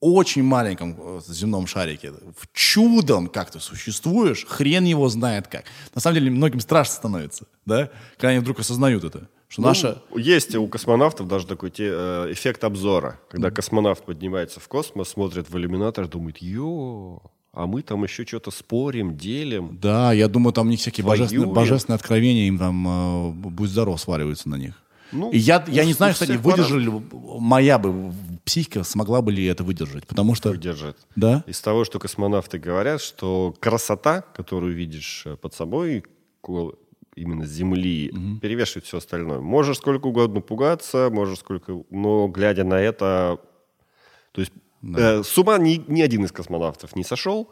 очень маленьком э, земном шарике, в чудом как-то существуешь, хрен его знает как. На самом деле многим страшно становится, да, когда они вдруг осознают это, что наша... Ну, есть у космонавтов даже такой те- э, эффект обзора. Когда космонавт поднимается в космос, смотрит в иллюминатор, думает, ё, а мы там еще что-то спорим, делим. Да, я думаю, там них всякие божественные, божественные откровения, им там э, будь здоров сваливаются на них. Ну, И я, я у- не знаю, кстати, выдержали ли, моя бы психика смогла бы ли это выдержать, потому что... Держит. Да? Из того, что космонавты говорят, что красота, которую видишь э, под собой, именно с Земли, перевешивает все остальное. Можешь сколько угодно пугаться, можешь сколько... Но глядя на это... То есть э, с ума ни, ни один из космонавтов не сошел.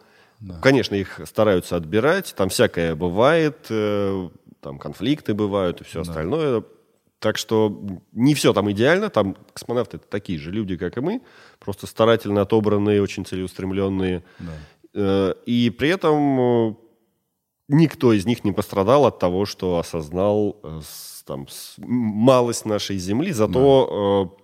Конечно, их стараются отбирать, там всякое бывает, э, там конфликты бывают и все остальное. Так что не все там идеально, там космонавты это такие же люди, как и мы, просто старательно отобранные, очень целеустремленные. Э, И при этом э, никто из них не пострадал от того, что осознал там, малость нашей Земли, зато э,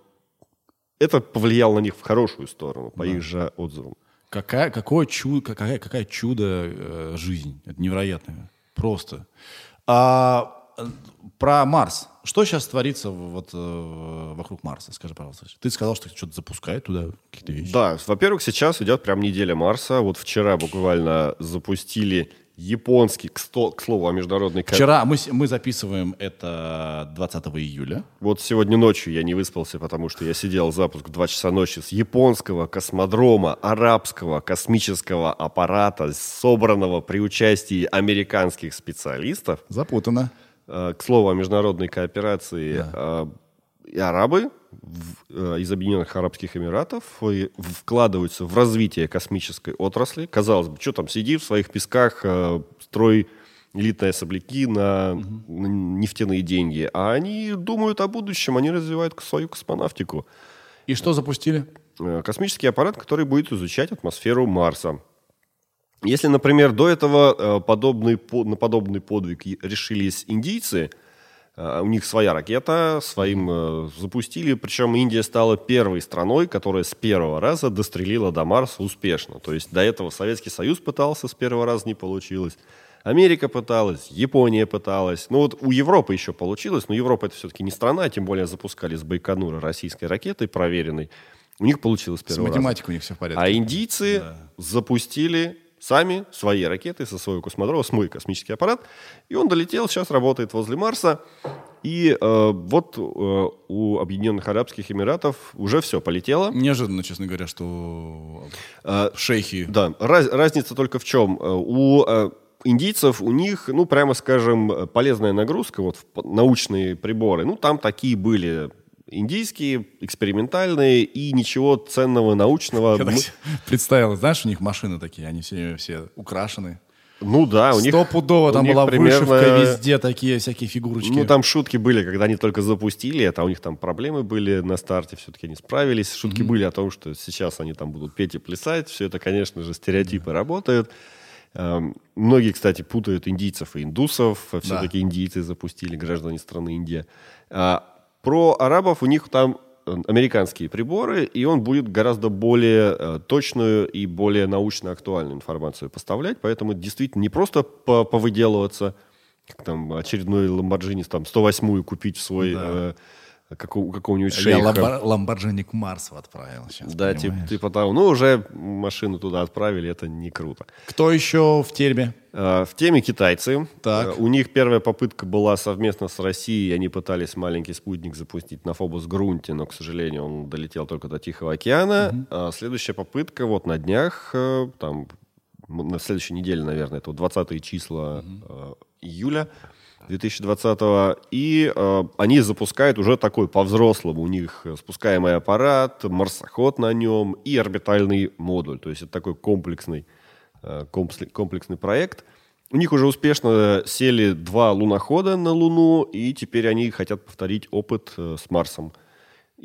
это повлияло на них в хорошую сторону, по их же отзывам. Какая, какое чудо, какая, какая чудо э, жизнь. Это невероятно. Просто. А, э, про Марс. Что сейчас творится вот, э, вокруг Марса? Скажи, пожалуйста. Ты сказал, что что-то запускает туда какие-то вещи. Да, во-первых, сейчас идет прям неделя Марса. Вот вчера буквально запустили японский, к, сто- к слову, о международной Вчера мы, мы записываем это 20 июля. Вот сегодня ночью я не выспался, потому что я сидел запуск в 2 часа ночи с японского космодрома, арабского космического аппарата, собранного при участии американских специалистов. Запутано. Э, К слову о международной кооперации, э, и арабы в- э, из Объединенных Арабских Эмиратов вкладываются в развитие космической отрасли. Казалось бы, что там сиди в своих песках, э, строй элитные особляки на, на нефтяные деньги. А они думают о будущем, они развивают свою космонавтику. И что запустили? Э, Космический аппарат, который будет изучать атмосферу Марса. Если, например, до этого подобный, по- на подобный подвиг решились индийцы, у них своя ракета, своим э, запустили, причем Индия стала первой страной, которая с первого раза дострелила до Марса успешно. То есть до этого Советский Союз пытался, с первого раза не получилось. Америка пыталась, Япония пыталась. Ну вот у Европы еще получилось, но Европа это все-таки не страна, тем более запускали с Байконура российской ракетой проверенной. У них получилось с С математикой у них все в порядке. А индийцы запустили сами свои ракеты со своего космодрома, свой космический аппарат, и он долетел, сейчас работает возле Марса. И э, вот э, у Объединенных Арабских Эмиратов уже все полетело. Неожиданно, честно говоря, что Э, шейхи... да, раз- разница только в чем. Э, У э, индийцев, у них, ну, прямо скажем, полезная нагрузка, вот научные приборы, ну, там такие были индийские, экспериментальные, и ничего ценного научного. Я мы- представил, знаешь, у них машины такие, они все, все украшены. Ну да, у них... Стопудово там них была примерно- вышивка везде, такие всякие фигурочки. Ну, там шутки были, когда они только запустили это, а у них там проблемы были на старте, все-таки они справились. Шутки были о том, что сейчас они там будут петь и плясать. Все это, конечно же, стереотипы работают. Эм, Многие, кстати, путают индийцев и индусов. Все-таки индийцы запустили, граждане страны Индия. А Про арабов у них там э, американские приборы, и он будет гораздо более э, точную и более научно актуальную информацию поставлять. Поэтому это действительно не просто по- повыделываться, как там очередной Ламборджини, там 108-ю купить в свой э, как у какого-нибудь Я шейха. ламбор- ламборджини к Марсу отправил сейчас. Да, типа, типа того. Ну, уже машину туда отправили, это не круто. Кто еще в теме? Э, В теме китайцы. Так. Э, У них первая попытка была совместно с Россией. Они пытались маленький спутник запустить на Фобос Грунте, но, к сожалению, он долетел только до Тихого океана. А следующая попытка вот на днях, э, там, на следующей неделе, наверное, это вот 20 числа э, июля 2020 и э, они запускают уже такой по-взрослому. У них э, спускаемый аппарат, марсоход на нем и орбитальный модуль. То есть это такой комплексный, э, комплексный проект. У них уже успешно сели два лунохода на Луну, и теперь они хотят повторить опыт э, с Марсом.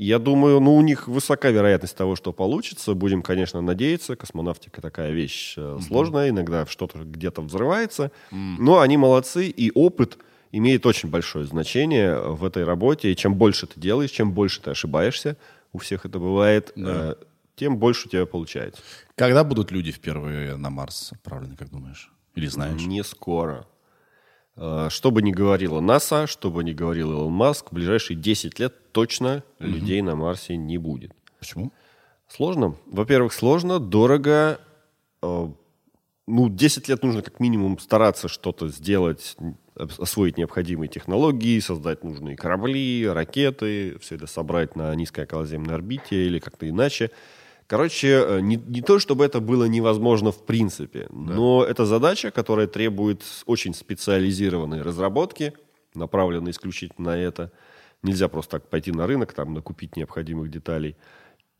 Я думаю, ну, у них высока вероятность того, что получится. Будем, конечно, надеяться. Космонавтика такая вещь э, сложная, иногда что-то где-то взрывается. Но они молодцы, и опыт имеет очень большое значение в этой работе. И чем больше ты делаешь, чем больше ты ошибаешься, у всех это бывает, э, тем больше у тебя получается. Когда будут люди впервые на Марс отправлены, как думаешь? Или знаешь? Не скоро. Э, Что бы ни говорила НАСА, что бы ни говорил Илон Маск, в ближайшие 10 лет точно людей на Марсе не будет. Почему? Сложно. Во-первых, сложно, дорого. Э, Ну, 10 лет нужно как минимум стараться что-то сделать, ос- освоить необходимые технологии, создать нужные корабли, ракеты, все это собрать на низкой околоземной орбите или как-то иначе. Короче, э, не, не то, чтобы это было невозможно в принципе, но это задача, которая требует очень специализированной разработки, направленной исключительно на это. Нельзя просто так пойти на рынок, там, накупить необходимых деталей.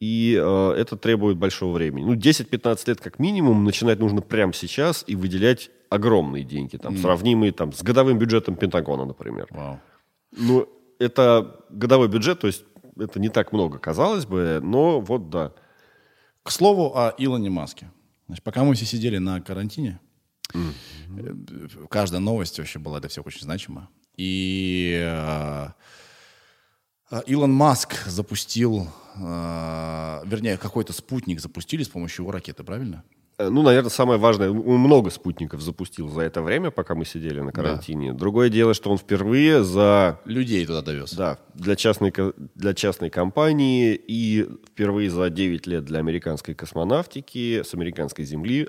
И э, это требует большого времени. Ну, 10-15 лет как минимум начинать нужно прямо сейчас и выделять огромные деньги, там, сравнимые там, с годовым бюджетом Пентагона, например. Вау. Ну, это годовой бюджет, то есть это не так много, казалось бы, но вот да. К слову о Илоне Маске. Значит, пока мы все сидели на карантине, э, каждая новость вообще была для всех очень значима. И э, э, Илон Маск запустил, э, вернее, какой-то спутник запустили с помощью его ракеты, правильно? Э, Ну, наверное, самое важное, он много спутников запустил за это время, пока мы сидели на карантине. Другое дело, что он впервые за Людей туда довез. Да, для частной, для частной компании и впервые за 9 лет для американской космонавтики с американской Земли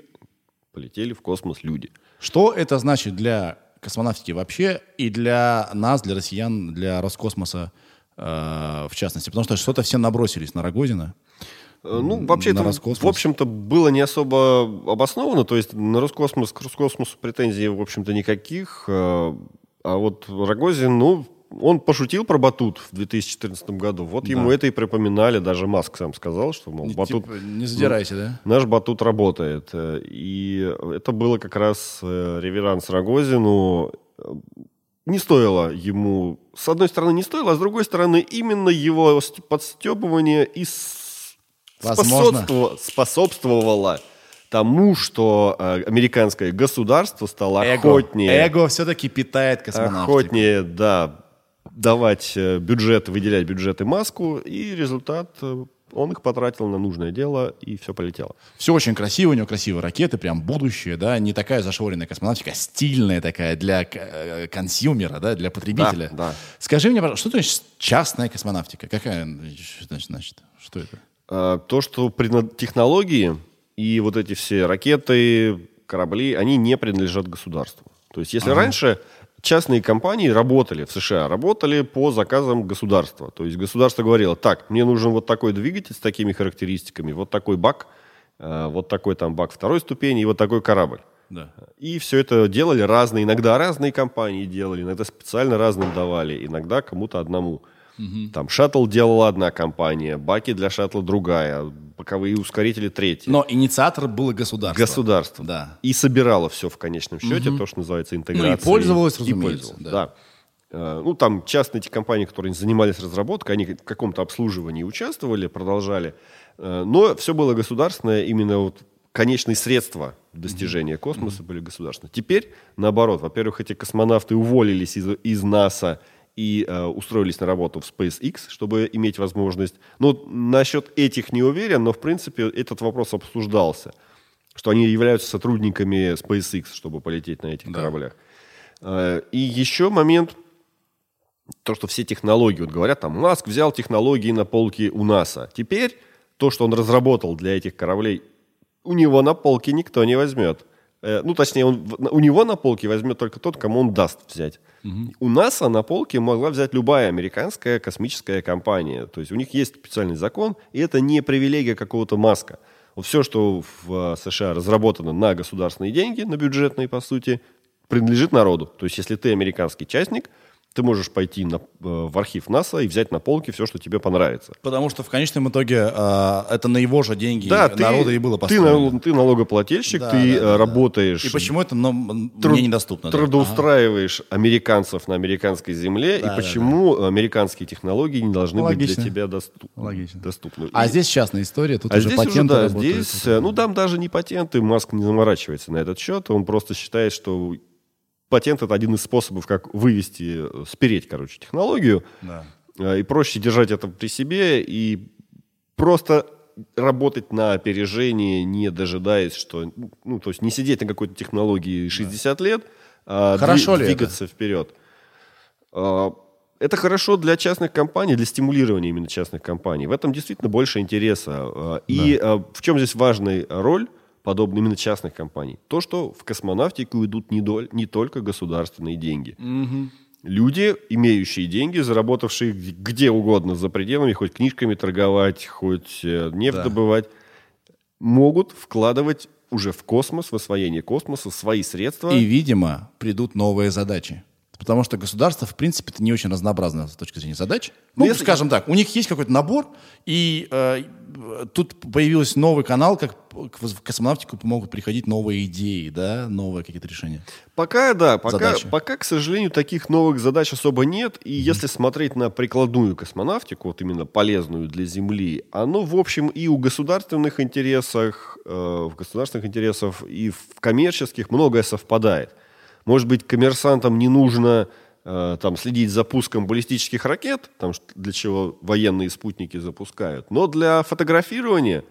полетели в космос люди. Что это значит для космонавтики вообще и для нас, для россиян, для Роскосмоса э, в частности? Потому что что-то все набросились на Рогозина. Э, Ну, вообще, это, Роскосмос. в общем-то, было не особо обосновано. То есть на Роскосмос, к Роскосмосу претензий, в общем-то, никаких. Э, А вот Рогозин, ну, он пошутил про батут в 2014 году. Вот Да. ему это и припоминали. Даже Маск сам сказал, что, мол, Не- батут... типа, не задирайся, да? Наш батут работает. Э, И это было как раз реверанс Рогозину. Не стоило ему... С одной стороны, не стоило, а с другой стороны, именно его ст- подстебывание и Возможно. способство- способствовало тому, что э, американское государство стало охотнее... Эго все-таки питает космонавтику. охотнее, да, давать э, бюджет, выделять бюджеты Маску, и результат, э, он их потратил на нужное дело, и все полетело. Все очень красиво, у него красивые ракеты, прям будущее, да, не такая зашоренная космонавтика, а стильная такая для консюмера, да, для потребителя. Да, да. Скажи мне, пожалуйста, что значит частная космонавтика? Какая, значит, значит? Что это? А, То, что технологии и вот эти все ракеты, корабли, они не принадлежат государству. То есть если раньше частные компании работали в США, работали по заказам государства. То есть государство говорило, так, мне нужен вот такой двигатель с такими характеристиками, вот такой бак, э, вот такой там бак второй ступени и вот такой корабль. Да. И все это делали разные, иногда разные компании делали, иногда специально разным давали, иногда кому-то одному. Там шаттл делала одна компания, баки для шаттла другая, боковые ускорители третья. Но инициатор было государство. Государство. Да. И собирало все в конечном счете, то, что называется интеграцией. Ну и пользовалось, И разумеется, пользовалось, да. да. Э, Ну, там частные эти компании, которые занимались разработкой, они в каком-то обслуживании участвовали, продолжали. Э, Но все было государственное, именно вот конечные средства достижения космоса были государственные. Теперь, наоборот, во-первых, эти космонавты уволились из, из НАСА и э, устроились на работу в SpaceX, чтобы иметь возможность. Ну, насчет этих не уверен, но, в принципе, этот вопрос обсуждался, что они являются сотрудниками SpaceX, чтобы полететь на этих Да. кораблях. Э, И еще момент, то, что все технологии, вот говорят, там, Маск взял технологии на полке у НАСА. Теперь то, что он разработал для этих кораблей, у него на полке никто не возьмет. Э, Ну, точнее, он, у него на полке возьмет только тот, кому он даст взять. У НАСА на полке могла взять любая американская космическая компания. То есть у них есть специальный закон, и это не привилегия какого-то Маска. Все, что в э, США разработано на государственные деньги, на бюджетные, по сути, принадлежит народу. То есть если ты американский частник, ты можешь пойти на, э, в архив НАСА и взять на полке все, что тебе понравится. Потому что в конечном итоге э, это на его же деньги Да, ты, народа и было ты, построено. ты налогоплательщик, Да, ты да, э, да, да. работаешь... И почему это но, труд- мне недоступно? да? трудоустраиваешь американцев на американской земле, Да, да, и почему американские технологии не должны быть Логично. для тебя доступ- Логично. доступны. А И- здесь частная история, тут а уже здесь уже, патенты да, работают. здесь, ну там даже не патенты, Маск не заморачивается на этот счет, он просто считает, что патент это один из способов, как вывести, э, спереть, короче, технологию, Да. Э, и проще держать это при себе и просто работать на опережение, не дожидаясь, что, ну, то есть не сидеть на какой-то технологии 60 лет, а Хорошо дви- ли это? двигаться вперед. А, Это хорошо для частных компаний, для стимулирования именно частных компаний. В этом действительно больше интереса. И а, в чем здесь важная роль подобной именно частных компаний? То, что в космонавтику идут не, доль- не только государственные деньги. Люди, имеющие деньги, заработавшие где угодно за пределами, хоть книжками торговать, хоть э, нефть Да. добывать, могут вкладывать уже в космос, в освоение космоса свои средства. И, видимо, придут новые задачи. Потому что государство, в принципе, это не очень разнообразно с точки зрения задач. Ну, если- скажем так, у них есть какой-то набор, и э, тут появился новый канал, как в космонавтику могут приходить новые идеи, да, новые какие-то решения. Пока, да, пока, Задачи. пока, к сожалению, таких новых задач особо нет. И если смотреть на прикладную космонавтику, вот именно полезную для Земли, оно, в общем, и у государственных интересах, э, в государственных интересах, и в коммерческих многое совпадает. Может быть, коммерсантам не нужно э, там, следить за пуском баллистических ракет, там, для чего военные спутники запускают, но для фотографирования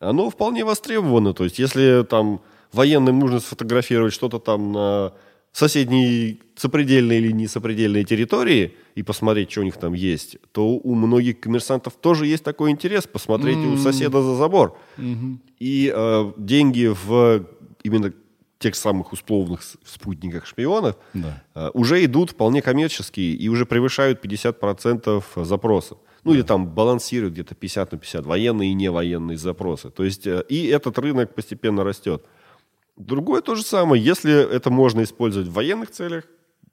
оно вполне востребовано. То есть, если там военным нужно сфотографировать что-то там на соседней сопредельной или несопредельной территории и посмотреть, что у них там есть, то у многих коммерсантов тоже есть такой интерес посмотреть у соседа за забор. И э, деньги в именно тех самых условных спутниках шпионов Да. э, уже идут вполне коммерческие и уже превышают 50% запросов. Ну или там балансируют где-то 50 на 50, военные и невоенные запросы. То есть э, и этот рынок постепенно растет. Другое то же самое, если это можно использовать в военных целях,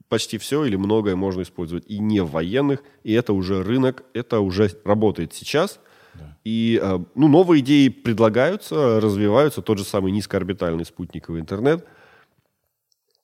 почти все или многое можно использовать и не в военных, и это уже рынок, это уже работает сейчас. И э, ну, новые идеи предлагаются, развиваются. Тот же самый низкоорбитальный спутниковый интернет.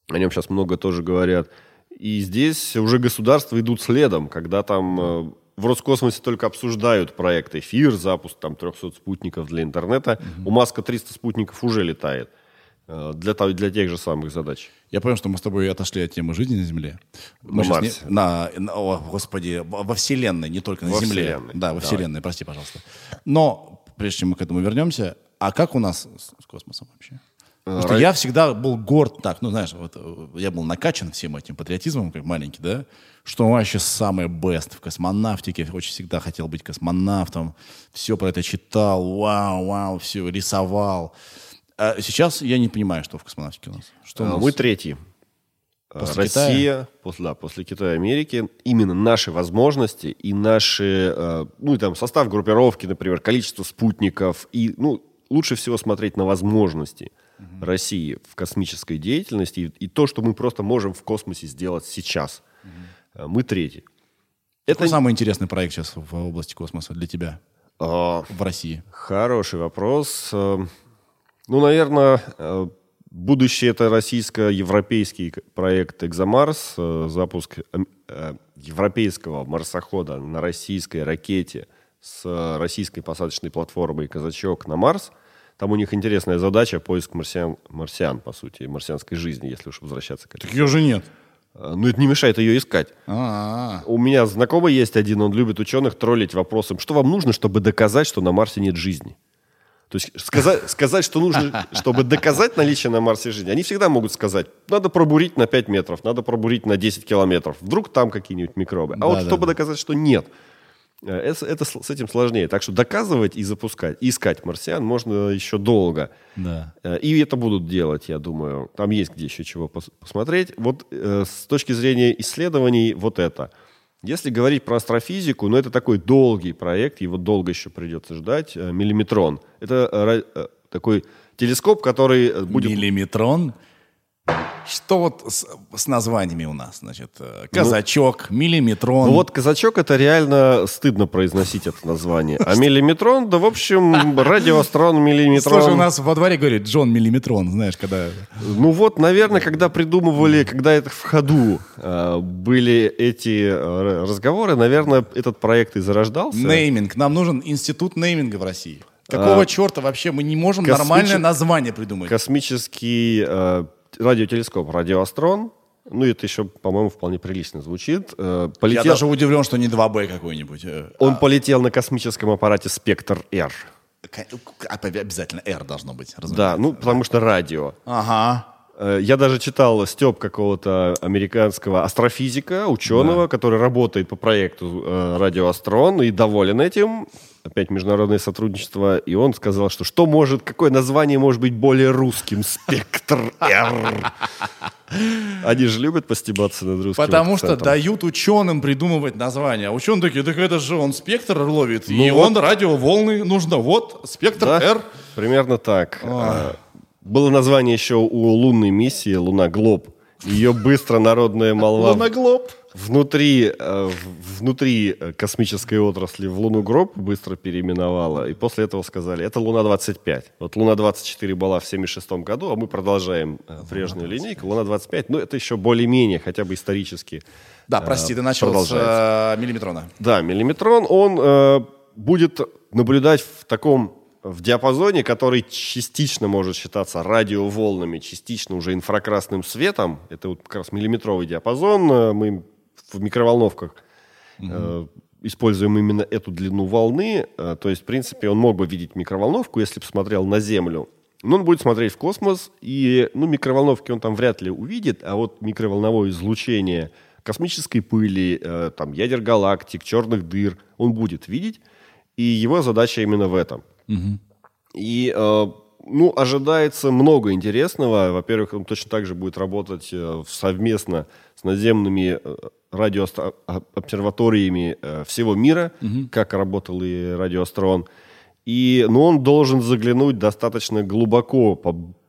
О нем сейчас много тоже говорят. И здесь уже государства идут следом, когда там э, в Роскосмосе только обсуждают проект «Эфир», запуск там 300 спутников для интернета. Угу. У Маска 300 спутников уже летает. Э, для, для тех же самых задач. Я понял, что мы с тобой отошли от темы жизни на Земле. Мы на Марсе. Не, на, на, о, господи, во Вселенной, не только на во Земле. Вселенной. Да, во Давай. Вселенной, прости, пожалуйста. Но, прежде чем мы к этому вернемся, а как у нас с, с космосом вообще? Потому что я всегда был горд так, ну, знаешь, вот э, я был накачан всем этим патриотизмом, как маленький, да, что вообще самое best в космонавтике, очень всегда хотел быть космонавтом, все про это читал, вау, вау, все, рисовал. А сейчас я не понимаю, что в космонавтике у нас. Что у а, нас? Мы третий. После Россия, Китая? После, да, после Китая и Америки, именно наши возможности и наши, э, ну, и там, состав группировки, например, количество спутников, и, ну, лучше всего смотреть на возможности угу. России в космической деятельности и, и то, что мы просто можем в космосе сделать сейчас. Угу. Мы третий. Какой Это самый интересный проект сейчас в области космоса для тебя а, в России? Хороший вопрос. Ну, наверное, э, будущее это российско-европейский проект «Экзомарс», э, запуск э, европейского марсохода на российской ракете с российской посадочной платформой «Казачок» на Марс. Там у них интересная задача – поиск марсиан, марсиан, по сути, марсианской жизни, если уж возвращаться к этому. Так ее же нет. Ну, это не мешает ее искать. А-а-а. У меня знакомый есть один, он любит ученых троллить вопросом, что вам нужно, чтобы доказать, что на Марсе нет жизни? То есть сказать, сказать, что нужно, чтобы доказать наличие на Марсе жизни, они всегда могут сказать, надо пробурить на 5 метров, надо пробурить на 10 километров. Вдруг там какие-нибудь микробы. А да, вот да, чтобы да. доказать, что нет, э, это, это с этим сложнее. Так что доказывать и запускать, и искать марсиан можно еще долго. Да. Э, и это будут делать, я думаю. Там есть где еще чего посмотреть. Вот э, с точки зрения исследований, вот это – если говорить про астрофизику, ну это такой долгий проект, его долго еще придется ждать. Э, миллиметрон. Это э, э, такой телескоп, который будет... Миллиметрон? Что вот с, с названиями у нас? Значит, э, казачок, ну, миллиметрон. Ну вот казачок это реально стыдно произносить это название. А миллиметрон, да в общем, радиоастрон миллиметрон. Слушай, у нас во дворе говорит Джон миллиметрон, знаешь, когда... Ну вот, наверное, когда придумывали, когда это в ходу э, были эти э, разговоры, наверное, этот проект и зарождался. Нейминг. Нам нужен институт нейминга в России. Какого а, черта вообще мы не можем космич... нормальное название придумать? Космический радиотелескоп «Радиоастрон». Ну, это еще, по-моему, вполне прилично звучит. Э, полетел... Я даже удивлен, что не 2Б какой-нибудь. Э, Он а... полетел на космическом аппарате «Спектр-Р». Обязательно «Р» должно быть. Да, ну, потому что радио. Ага. Э, я даже читал степ какого-то американского астрофизика, ученого, да. который работает по проекту э, «Радиоастрон» и доволен этим опять международное сотрудничество, и он сказал, что что может, какое название может быть более русским? Спектр Р. Они же любят постебаться над русским Потому акцентом. что дают ученым придумывать названия. А ученые такие, так это же он спектр ловит, ну и вот. он радиоволны нужно. Вот, спектр да, R. Примерно так. А, было название еще у лунной миссии «Луна Глоб». Ее быстро народная молва... Луна Глоб внутри, э, внутри э, космической отрасли в Луну Гроб быстро переименовала, и после этого сказали, это Луна-25. Вот Луна-24 была в 76 году, а мы продолжаем э, прежнюю линейку. Луна-25, ну это еще более-менее, хотя бы исторически Да, прости, ты начал с э, миллиметрона. Да, миллиметрон, он э, будет наблюдать в таком в диапазоне, который частично может считаться радиоволнами, частично уже инфракрасным светом. Это вот как раз миллиметровый диапазон. Мы в микроволновках угу. э, используем именно эту длину волны. Э, то есть, в принципе, он мог бы видеть микроволновку, если бы смотрел на Землю. Но он будет смотреть в космос, и ну, микроволновки он там вряд ли увидит, а вот микроволновое излучение космической пыли, э, там, ядер галактик, черных дыр он будет видеть, и его задача именно в этом. Угу. И э, ну, ожидается много интересного. Во-первых, он точно так же будет работать э, совместно с наземными э, радиообсерваториями э, всего мира, угу. как работал и радиоастрон. И, ну, он должен заглянуть достаточно глубоко,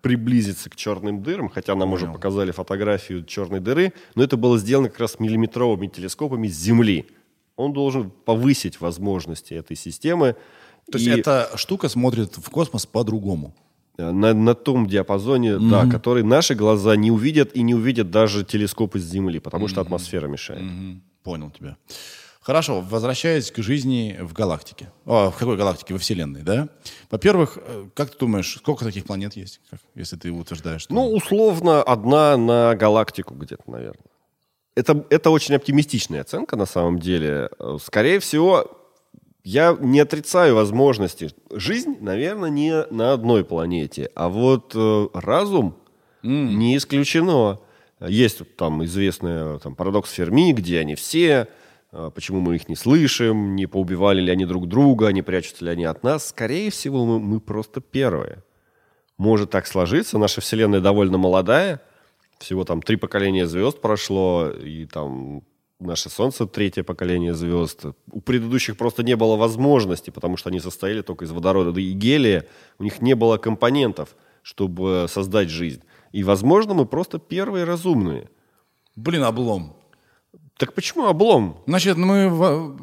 приблизиться к черным дырам, хотя нам уже показали фотографию черной дыры, но это было сделано как раз миллиметровыми телескопами с Земли. Он должен повысить возможности этой системы. То есть И- эта штука смотрит в космос по-другому. Э, на, на том диапазоне, да, который наши глаза не увидят и не увидят даже телескоп из Земли, потому что атмосфера мешает. Мгм. Понял тебя. Хорошо, возвращаясь к жизни в галактике. О, в какой галактике? Во Вселенной, да? Во-первых, э, как ты думаешь, сколько таких планет есть, как- если ты утверждаешь? что- Ну, условно, одна на галактику где-то, наверное. Это, это очень оптимистичная оценка на самом деле. Э, Скорее всего, я не отрицаю возможности. Жизнь, наверное, не на одной планете, а вот э, разум не исключено. Есть там известный там, парадокс Ферми, где они все, э, почему мы их не слышим, не поубивали ли они друг друга, не прячутся ли они от нас. Скорее всего, мы, мы просто первые. Может так сложиться. Наша Вселенная довольно молодая. Всего там три поколения звезд прошло, и там наше Солнце третье поколение звезд. У предыдущих просто не было возможности, потому что они состояли только из водорода и гелия. У них не было компонентов, чтобы создать жизнь. И, возможно, мы просто первые разумные. Блин, облом. Так почему облом? Значит, мы...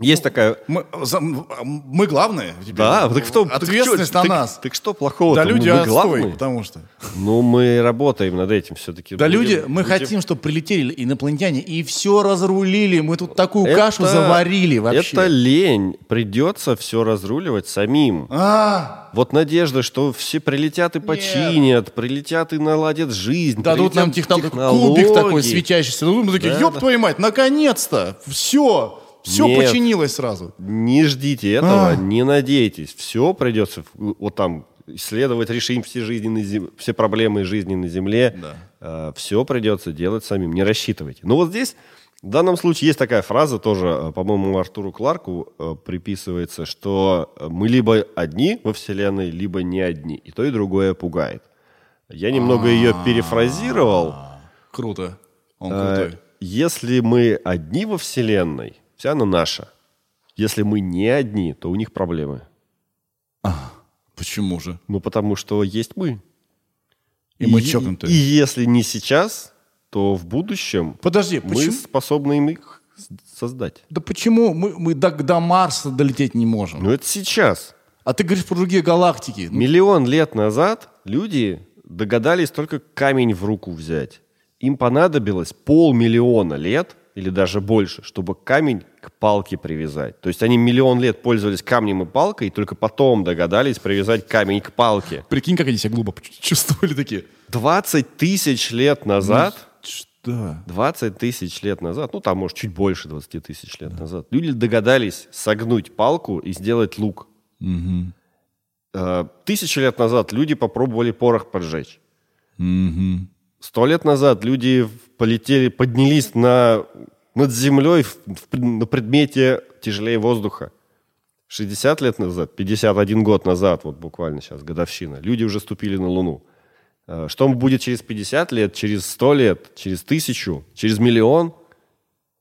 Есть такая... Мы, за- мы главные теперь. Да, так что... так Ответственность чё- на так- нас. Так что плохого? Да люди мы отстой, главные. потому что... Ну, мы работаем над этим все-таки. Да люди, мы хотим, чтобы прилетели инопланетяне и все разрулили. Мы тут такую кашу заварили вообще. Это лень. Придется все разруливать самим. А, Вот надежда, что все прилетят и починят, прилетят и наладят жизнь. дадут нам прилетят техно- кубик такой технологии. светящийся. Ну, мы такие, Да, ёб да. твою мать, наконец-то! Все! Все Нет. починилось сразу. Не ждите этого, А. не надейтесь. Все придется вот там исследовать, решить все, жизненные зем- все проблемы жизни на Земле. Да. все придется делать самим, не рассчитывайте. Но вот здесь в данном случае есть такая фраза тоже, э, по-моему, Артуру Кларку э, приписывается, что э, мы либо одни во Вселенной, либо не одни. И то, и другое пугает. Я немного ее перефразировал. Круто. Он Э, крутой. Если мы одни во Вселенной, вся она наша. Если мы не одни, то у них проблемы. Почему же? Ну, потому что есть мы. И мы чокнутые. И если не сейчас, то в будущем Подожди, мы почему? способны им их создать. Да почему мы, мы до, до Марса долететь не можем? Но это сейчас. А ты говоришь про другие галактики. Ну, Миллион лет назад люди догадались только камень в руку взять. Им понадобилось полмиллиона лет или даже больше, чтобы камень к палке привязать. То есть они миллион лет пользовались камнем и палкой, и только потом догадались привязать камень к палке. Прикинь, как они себя глупо чувствовали такие. 20 тысяч лет назад, Что? 20 тысяч лет назад, ну там, может, чуть больше 20 тысяч лет назад, люди догадались согнуть палку и сделать лук. Э, Тысячи лет назад люди попробовали порох поджечь. Сто лет назад люди полетели, поднялись на, над землей в- в- на предмете тяжелее воздуха. 60 лет назад, 51 год назад, вот буквально сейчас, годовщина, люди уже ступили на Луну. Э, Что будет через 50 лет, через 100 лет, через тысячу, через миллион,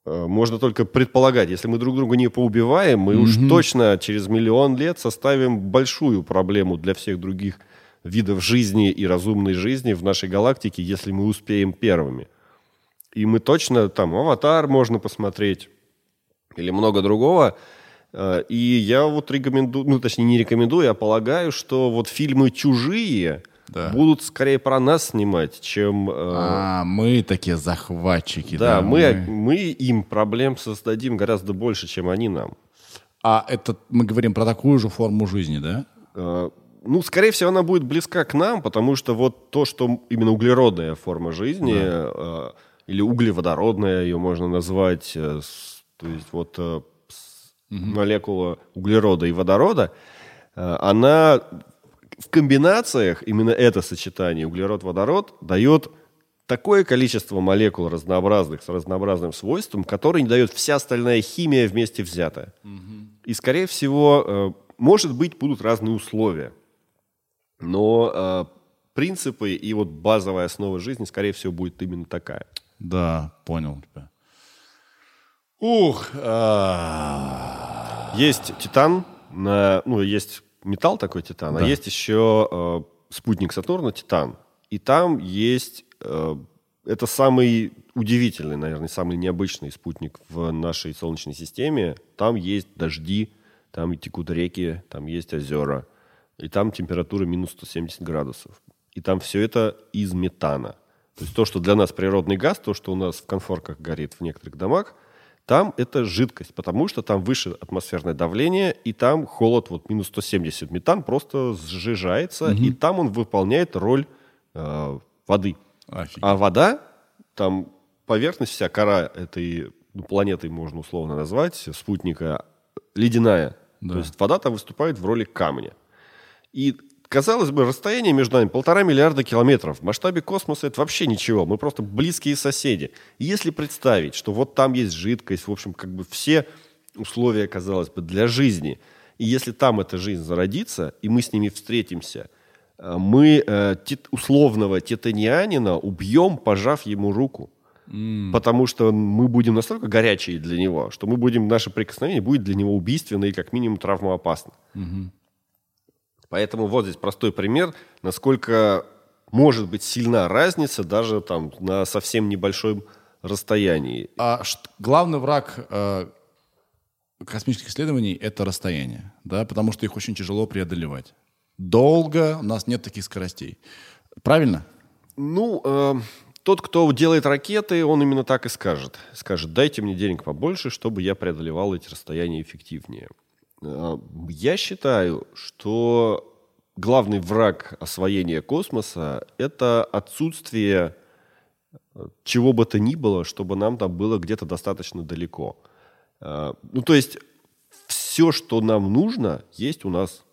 э, можно только предполагать. Если мы друг друга не поубиваем, мы уж точно через миллион лет составим большую проблему для всех других видов жизни и разумной жизни в нашей галактике, если мы успеем первыми. И мы точно, там, «Аватар» можно посмотреть, или много другого. Э, И я вот рекомендую, ну, точнее, не рекомендую, я полагаю, что вот фильмы «Чужие» Да. будут скорее про нас снимать, чем... э, А, мы такие захватчики. да, мы, мы им проблем создадим гораздо больше, чем они нам. А это мы говорим про такую же форму жизни, да? Э, Ну, скорее всего, она будет близка к нам, потому что вот то, что именно углеродная форма жизни, э, или углеводородная ее можно назвать, э, с- то есть вот э, с- молекула углерода и водорода, э, она в комбинациях, именно это сочетание углерод-водород, дает такое количество молекул разнообразных с разнообразным свойством, которое не дает вся остальная химия вместе взятая. И, скорее всего, э, может быть, будут разные условия. Но э, принципы и вот базовая основа жизни, скорее всего, будет именно такая. Да, понял тебя. Ух, а, Есть титан, ну, есть металл такой титан, а есть еще э, спутник Сатурна Титан. И там есть... Э, это самый удивительный, наверное, самый необычный спутник в нашей Солнечной системе. Там есть дожди, там текут реки, там есть озера. И там температура минус 170 градусов. И там все это из метана. То есть то, что для нас природный газ, то, что у нас в конфорках горит в некоторых домах, там это жидкость, потому что там выше атмосферное давление, и там холод, вот минус 170 метан просто сжижается, угу. и там он выполняет роль э, воды. Офигеть. А вода, там поверхность вся, кора этой ну, планеты можно условно назвать, спутника, ледяная. Да. То есть вода там выступает в роли камня. И казалось бы, расстояние между нами полтора миллиарда километров. В масштабе космоса это вообще ничего. Мы просто близкие соседи. И если представить, что вот там есть жидкость, в общем, как бы все условия, казалось бы, для жизни. И если там эта жизнь зародится, и мы с ними встретимся, э, мы э, условного титанианина убьем, пожав ему руку. Mm. Потому что мы будем настолько горячие для него, что мы будем, наше прикосновение будет для него убийственно и как минимум травмоопасно. Mm-hmm. Поэтому вот здесь простой пример, насколько может быть сильна разница даже там на совсем небольшом расстоянии. А главный враг э, космических исследований – это расстояние, да, потому что их очень тяжело преодолевать. Долго, у нас нет таких скоростей. Правильно? Ну, э, тот, кто делает ракеты, он именно так и скажет. Скажет, дайте мне денег побольше, чтобы я преодолевал эти расстояния эффективнее. Э, я считаю, что главный враг освоения космоса – это отсутствие э, чего бы то ни было, чтобы нам там было где-то достаточно далеко. Э, ну, то есть все, что нам нужно, есть у нас.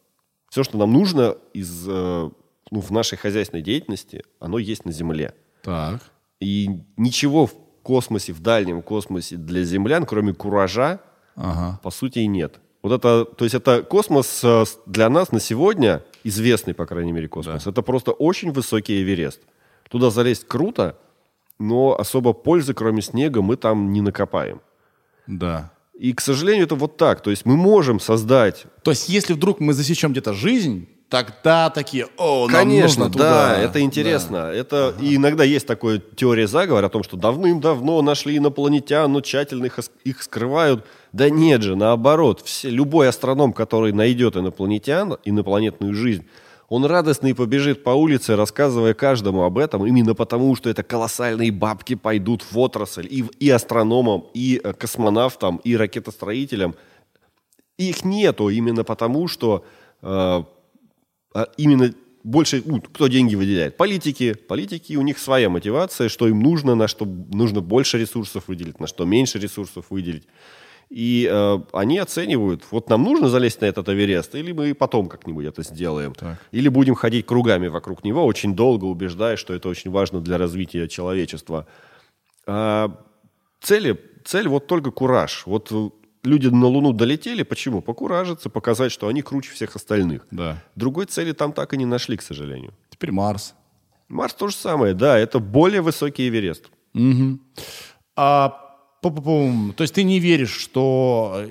Все, что нам нужно из, ну, в нашей хозяйственной деятельности, оно есть на Земле. Так. И ничего в космосе, в дальнем космосе для землян, кроме куража, ага. по сути, и нет. Вот это, то есть это космос э, для нас на сегодня, известный, по крайней мере, космос, да. это просто очень высокий Эверест. Туда залезть круто, но особо пользы, кроме снега, мы там не накопаем. Да. И, к сожалению, это вот так. То есть мы можем создать... То есть если вдруг мы засечем где-то жизнь, тогда такие, о, нам Конечно, нужно туда. да, это интересно. Да. Это ага. и иногда есть такая теория заговора о том, что давным-давно нашли инопланетян, но тщательно их, их скрывают. Да нет же, наоборот, все, любой астроном, который найдет инопланетян, инопланетную жизнь, он радостно и побежит по улице, рассказывая каждому об этом, именно потому, что это колоссальные бабки пойдут в отрасль и, и астрономам, и э, космонавтам, и ракетостроителям. Их нету именно потому, что э, а именно больше, ну, кто деньги выделяет? Политики. Политики, у них своя мотивация, что им нужно, на что нужно больше ресурсов выделить, на что меньше ресурсов выделить. И э, они оценивают, вот нам нужно залезть на этот Эверест, или мы потом как-нибудь это сделаем. Так. Или будем ходить кругами вокруг него, очень долго убеждая, что это очень важно для развития человечества. А цели, цель вот только кураж. Вот люди на Луну долетели, почему? Покуражиться, показать, что они круче всех остальных. Да. Другой цели там так и не нашли, к сожалению. Теперь Марс. Марс то же самое, да, это более высокий Эверест. Угу. А, пу -пу -пу. То есть ты не веришь, что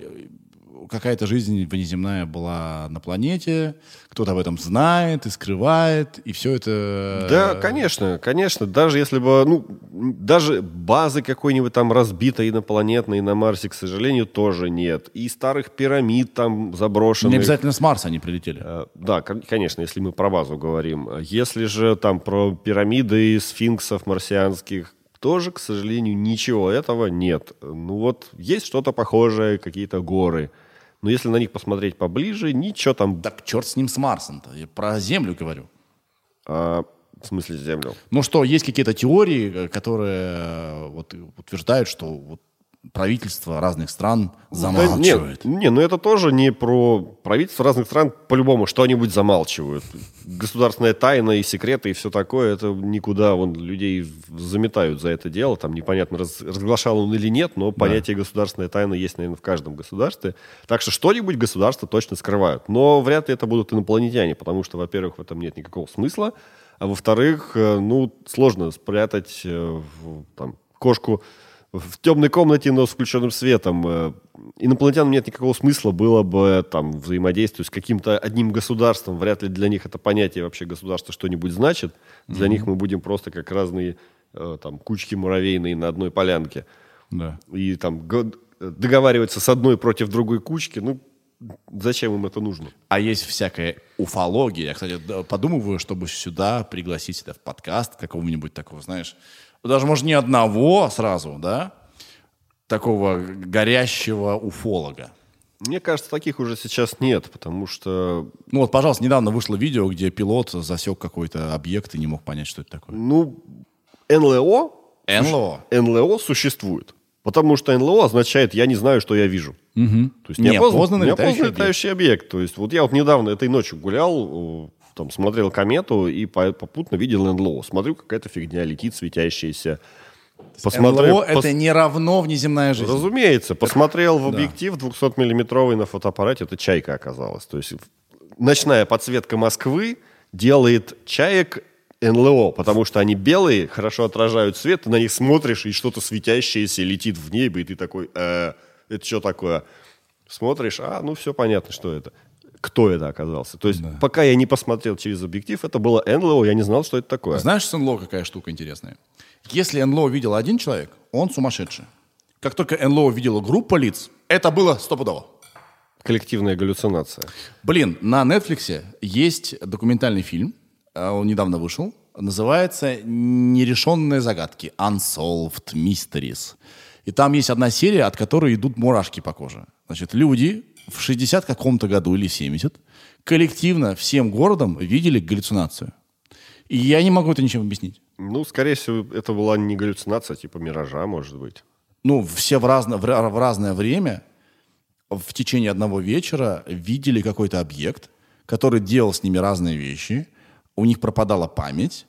какая-то жизнь внеземная была на планете, кто-то об этом знает и скрывает, и все это... Да, конечно, конечно. Даже если бы, ну, даже базы какой-нибудь там разбитой инопланетной на Марсе, к сожалению, тоже нет. И старых пирамид там заброшенных. Не обязательно с Марса они прилетели. Э, да, конечно, если мы про базу говорим. Если же там про пирамиды сфинксов марсианских, тоже, к сожалению, ничего этого нет. Ну вот есть что-то похожее, какие-то горы – но если на них посмотреть поближе, ничего там... Так черт с ним с Марсом-то. Я про Землю говорю. А, в смысле Землю? Ну что, есть какие-то теории, э, которые э, вот, утверждают, что вот правительства разных стран замалчивают. Да, нет, не, ну это тоже не про правительство разных стран по-любому что-нибудь замалчивают. Государственная тайна и секреты и все такое, это никуда вон людей заметают за это дело. Там непонятно, раз, разглашал он или нет, но да. понятие государственная тайна есть, наверное, в каждом государстве. Так что что-нибудь государства точно скрывают. Но вряд ли это будут инопланетяне, потому что, во-первых, в этом нет никакого смысла, а во-вторых, э, ну, сложно спрятать э, там, кошку в темной комнате, но с включенным светом. Э, Инопланетянам нет никакого смысла было бы там взаимодействовать с каким-то одним государством. Вряд ли для них это понятие вообще государства что-нибудь значит. Для mm-hmm. них мы будем просто как разные э, там кучки муравейные на одной полянке. Да. И там договариваться с одной против другой кучки, ну, зачем им это нужно? А есть всякая уфология. Я, кстати, подумываю, чтобы сюда пригласить это в подкаст какого-нибудь такого, знаешь, даже, может, не одного сразу, да, такого горящего уфолога. Мне кажется, таких уже сейчас нет, потому что... Ну вот, пожалуйста, недавно вышло видео, где пилот засек какой-то объект и не мог понять, что это такое. Ну, НЛО... НЛО. НЛО существует. Потому что НЛО означает «я не знаю, что я вижу». Угу. То есть неопознанный, неопознанный летающий, объект. То есть вот я вот недавно этой ночью гулял, там смотрел комету и попутно видел НЛО. Смотрю, какая-то фигня летит, светящаяся. Посмотрел, НЛО пос... это не равно внеземная жизнь. Разумеется. Посмотрел в объектив да. 200-миллиметровый на фотоаппарате, это чайка оказалась. То есть ночная подсветка Москвы делает чаек НЛО, потому что они белые, хорошо отражают свет, ты на них смотришь, и что-то светящееся летит в небе, и ты такой, э, это что такое? Смотришь, а, ну все понятно, что это. Кто это оказался? То есть, да. пока я не посмотрел через объектив, это было НЛО, я не знал, что это такое. Знаешь, с НЛО какая штука интересная? Если НЛО видел один человек, он сумасшедший. Как только НЛО видела группа лиц, это было стопудово. Коллективная галлюцинация. Блин, на Netflix есть документальный фильм, а, он недавно вышел, называется «Нерешенные загадки» Unsolved Mysteries. И там есть одна серия, от которой идут мурашки по коже. Значит, люди в 60 каком-то году или 70 коллективно всем городом видели галлюцинацию. И я не могу это ничем объяснить. Ну, скорее всего, это была не галлюцинация, а типа миража, может быть. Ну, все в, разно, в, в разное время в течение одного вечера видели какой-то объект, который делал с ними разные вещи – у них пропадала память.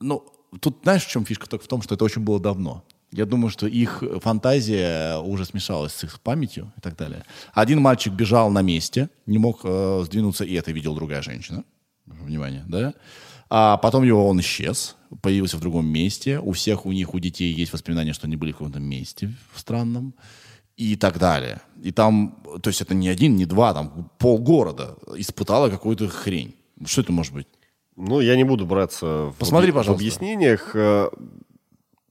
Ну, тут знаешь, в чем фишка? Только в том, что это очень было давно. Я думаю, что их фантазия уже смешалась с их памятью и так далее. Один мальчик бежал на месте, не мог э, сдвинуться, и это видел другая женщина. Внимание, да? А потом его он исчез, появился в другом месте. У всех у них, у детей есть воспоминания, что они были в каком-то месте в странном и так далее. И там, то есть это не один, не два, там полгорода испытало какую-то хрень. Что это может быть? Ну, я не буду браться Посмотри, в, пожалуйста. в объяснениях.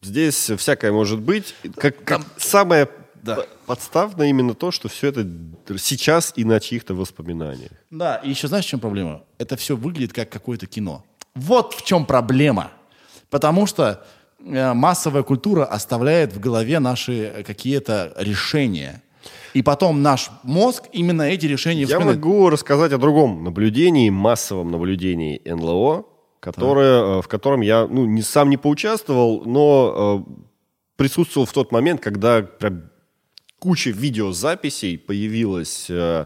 Э, здесь всякое может быть. Как, как самое да. подставное именно то, что все это сейчас и на чьих-то воспоминаниях. Да, и еще знаешь, в чем проблема? Это все выглядит как какое-то кино. Вот в чем проблема. Потому что э, массовая культура оставляет в голове наши какие-то решения. И потом наш мозг именно эти решения Я могу рассказать о другом наблюдении, массовом наблюдении НЛО, которое. Э, в котором я ну, не, сам не поучаствовал, но э, присутствовал в тот момент, когда куча видеозаписей появилась. Э,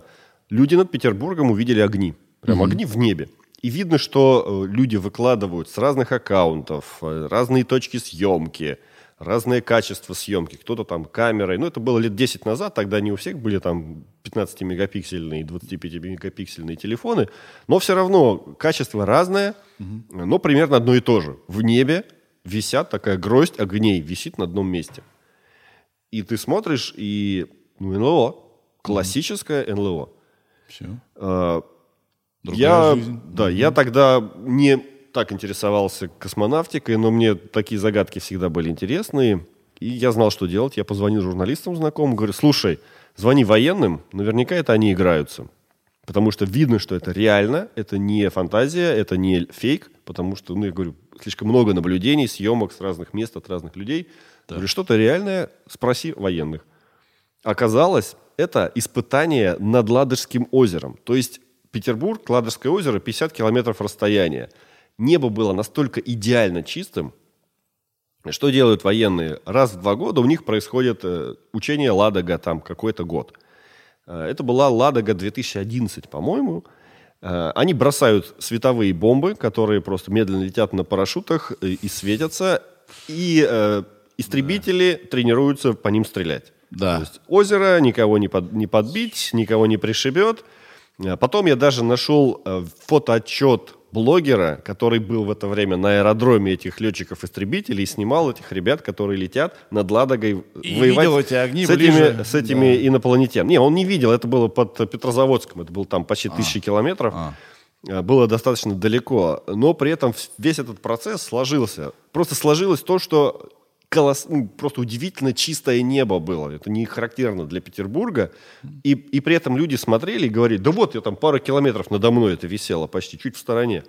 люди над Петербургом увидели огни. Прям угу. огни в небе. И видно, что э, люди выкладывают с разных аккаунтов э, разные точки съемки – разное качество съемки. Кто-то там камерой. Ну, это было лет 10 назад, тогда не у всех были там 15-мегапиксельные, 25-мегапиксельные телефоны. Но все равно качество разное, угу. но примерно одно и то же. В небе висят такая гроздь огней, висит на одном месте. И ты смотришь, и ну, НЛО, классическое НЛО. Все. А, я, жизнь. Да, я тогда не так интересовался космонавтикой, но мне такие загадки всегда были интересные. И я знал, что делать. Я позвонил журналистам знакомым, говорю, слушай, звони военным, наверняка это они играются. Потому что видно, что это реально, это не фантазия, это не фейк, потому что, ну, я говорю, слишком много наблюдений, съемок с разных мест от разных людей. Да. Говорю, что-то реальное, спроси военных. Оказалось, это испытание над Ладожским озером. То есть Петербург, Ладожское озеро, 50 километров расстояния небо было настолько идеально чистым, что делают военные? Раз в два года у них происходит э, учение «Ладога» там какой-то год. Э, это была «Ладога» 2011, по-моему. Э, они бросают световые бомбы, которые просто медленно летят на парашютах и светятся, и истребители да. тренируются по ним стрелять. Да. То есть озеро никого не, под, не подбить, никого не пришибет. Потом я даже нашел фотоотчет блогера, который был в это время на аэродроме этих летчиков-истребителей и снимал этих ребят, которые летят над Ладогой И воевать видел эти огни с этими, ближе. с этими инопланетянами. Не, он не видел, это было под Петрозаводском, это было там почти тысячи километров. А. Э, Было достаточно далеко, но при этом весь этот процесс сложился. Просто сложилось то, что колос- ну, просто удивительно чистое небо было. Это не характерно для Петербурга. И, и при этом люди смотрели и говорили, да вот, я там пару километров надо мной это висело, почти чуть в стороне.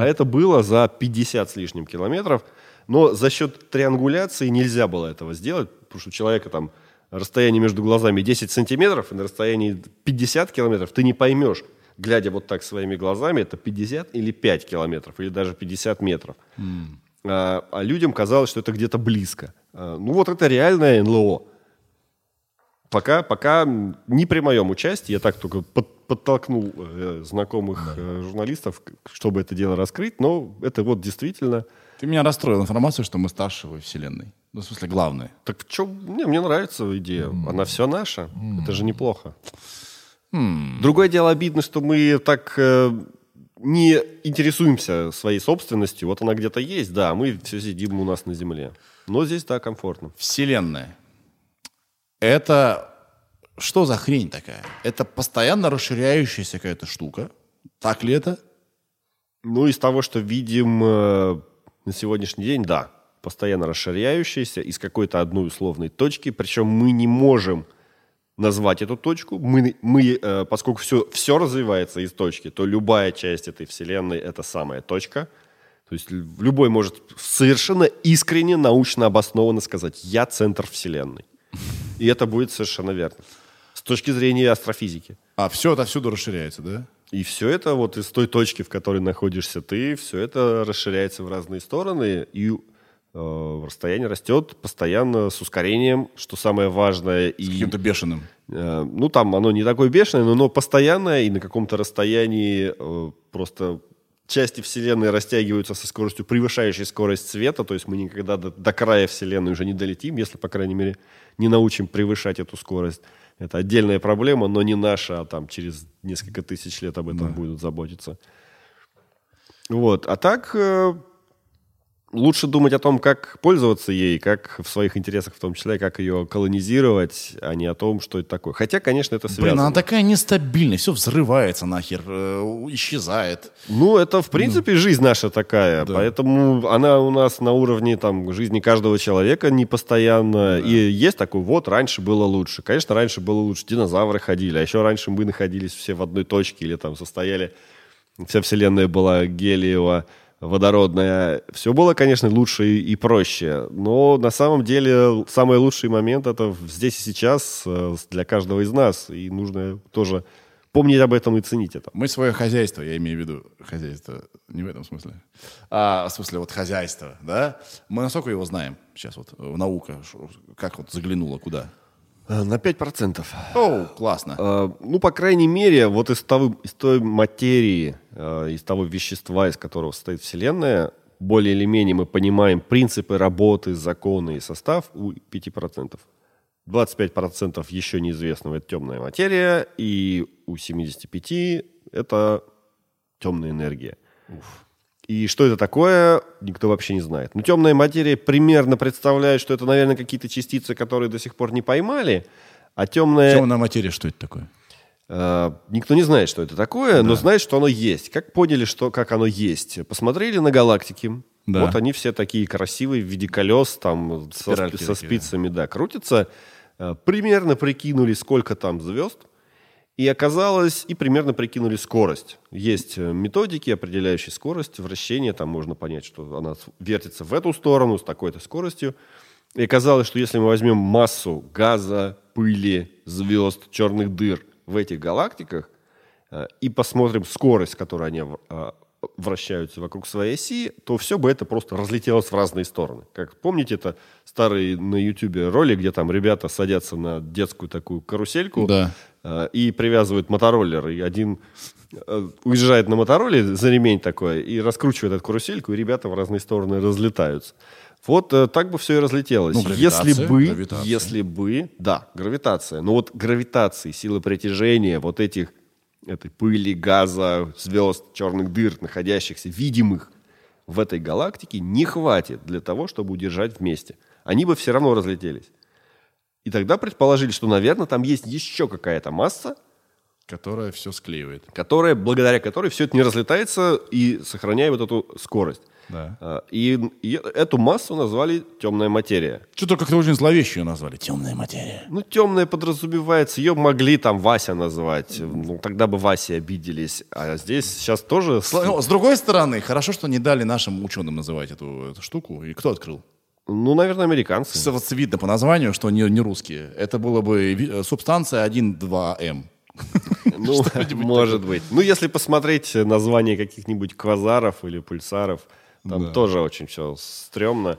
А это было за 50 с лишним километров. Но за счет триангуляции нельзя было этого сделать, потому что у человека там расстояние между глазами 10 сантиметров, и на расстоянии 50 километров ты не поймешь, глядя вот так своими глазами, это 50 или 5 километров, или даже 50 метров. А, а людям казалось, что это где-то близко. А, ну вот это реальное НЛО. Пока, пока не при моем участии, я так только под- подтолкнул э, знакомых э, журналистов, чтобы это дело раскрыть, но это вот действительно... Ты меня расстроил информацию, что мы старше во Вселенной. Ну, в смысле, главное. Так что, не, мне нравится идея, она все наша, это же неплохо. Другое дело обидно, что мы так э, не интересуемся своей собственностью, вот она где-то есть, да, мы все сидим у нас на земле. Но здесь, да, комфортно. Вселенная. Это что за хрень такая? Это постоянно расширяющаяся какая-то штука. Так ли это? Ну, из того, что видим э, на сегодняшний день, да, постоянно расширяющаяся из какой-то одной условной точки, причем мы не можем назвать эту точку. Мы, мы э, поскольку все, все развивается из точки, то любая часть этой вселенной — это самая точка. То есть любой может совершенно искренне, научно обоснованно сказать «я центр вселенной». И это будет совершенно верно. С точки зрения астрофизики. А все отовсюду расширяется, да? И все это вот из той точки, в которой находишься ты, все это расширяется в разные стороны, и расстояние растет постоянно с ускорением, что самое важное. И, Каким-то бешеным. э, ну, там оно не такое бешеное, но оно постоянное, и на каком-то расстоянии э, просто части Вселенной растягиваются со скоростью, превышающей скорость света, то есть мы никогда до, до края Вселенной уже не долетим, если, по крайней мере, не научим превышать эту скорость. Это отдельная проблема, но не наша, а там через несколько тысяч лет об этом будут заботиться. Вот. А так э, лучше думать о том, как пользоваться ей, как в своих интересах в том числе, как ее колонизировать, а не о том, что это такое. Хотя, конечно, это связано. Блин, она такая нестабильная, все взрывается нахер, э, исчезает. Ну, это, в принципе, жизнь наша такая. Поэтому она у нас на уровне там, жизни каждого человека не постоянно. И есть такой, вот, раньше было лучше. Конечно, раньше было лучше. Динозавры ходили. А еще раньше мы находились все в одной точке или там состояли... Вся вселенная была гелиева, водородная. Все было, конечно, лучше и, и проще. Но на самом деле самый лучший момент это здесь и сейчас э, для каждого из нас. И нужно тоже помнить об этом и ценить это. Мы свое хозяйство, я имею в виду хозяйство, не в этом смысле, а в смысле вот хозяйство, да? Мы насколько его знаем сейчас вот, э, наука, как вот заглянула куда? Э, На 5%. О, классно. Э, Ну, по крайней мере, вот из, того, из той материи, э, из того вещества, из которого состоит Вселенная, более или менее мы понимаем принципы работы, законы и состав у 5%. 25% еще неизвестного – это темная материя, и у 75% это темная энергия. И что это такое, никто вообще не знает. Но темная материя примерно представляет, что это, наверное, какие-то частицы, которые до сих пор не поймали, а темная... Темная материя, что это такое? Э, Никто не знает, что это такое, но знает, что оно есть. Как поняли, что, как оно есть? Посмотрели на галактики. Да. Вот они все такие красивые в виде колес, там со, Спиральки со такие, спицами, да, крутятся. Э, Примерно прикинули, сколько там звезд. И оказалось, и примерно прикинули скорость. Есть э, методики, определяющие скорость вращения. Там можно понять, что она вертится в эту сторону с такой-то скоростью. И оказалось, что если мы возьмем массу газа, пыли, звезд, черных дыр в этих галактиках э, и посмотрим скорость, которой они э, вращаются вокруг своей оси, то все бы это просто разлетелось в разные стороны. Как помните, это старый на Ютубе ролик, где там ребята садятся на детскую такую карусельку Да. э, и привязывают мотороллер. И один э, уезжает на мотороллере за ремень такой и раскручивает эту карусельку, и ребята в разные стороны разлетаются. Вот э, так бы все и разлетелось. Ну, если бы, гравитация. если бы, да, гравитация. Но вот гравитации, силы притяжения вот этих этой пыли, газа, звезд, черных дыр, находящихся, видимых в этой галактике, не хватит для того, чтобы удержать вместе. Они бы все равно разлетелись. И тогда предположили, что, наверное, там есть еще какая-то масса, Которая все склеивает. которая, благодаря которой все это не разлетается и сохраняет вот эту скорость. Да. А, И, и эту массу назвали темная материя. Что-то как-то очень зловеще ее назвали. Темная материя. Ну, темная подразумевается, ее могли там Вася назвать. Ну, тогда бы Васи обиделись. А здесь сейчас тоже... с- ну, С другой стороны, хорошо, что не дали нашим ученым называть эту, эту штуку. И кто открыл? Ну, наверное, американцы. С- Вот видно по названию, что не, не русские. Это было бы э, субстанция 1,2М. Ну, может быть. Ну, если посмотреть название каких-нибудь квазаров или пульсаров, там тоже очень все стрёмно.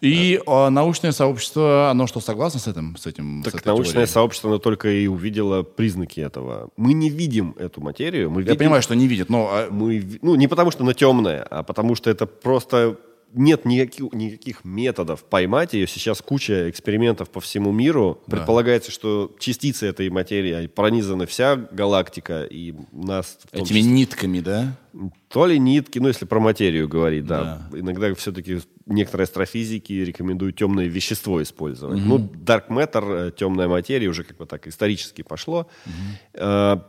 И а, научное сообщество, оно что, согласно с этим? С этим с Так этой научное теорией? сообщество, оно только и увидело признаки этого. Мы не видим эту материю. Мы Я видим, понимаю, что не видит, но а, мы, ну, не потому, что она темная, а потому что это просто нет никаких, никаких методов поймать ее. Сейчас куча экспериментов по всему миру. Предполагается, что частицы этой материи пронизаны вся галактика, и нас этими числе- нитками, да? то ли нитки, ну если про материю говорить, да. Иногда все-таки некоторые астрофизики рекомендуют темное вещество использовать. Ну, dark matter, э, темная материя, уже как бы так исторически пошло. Все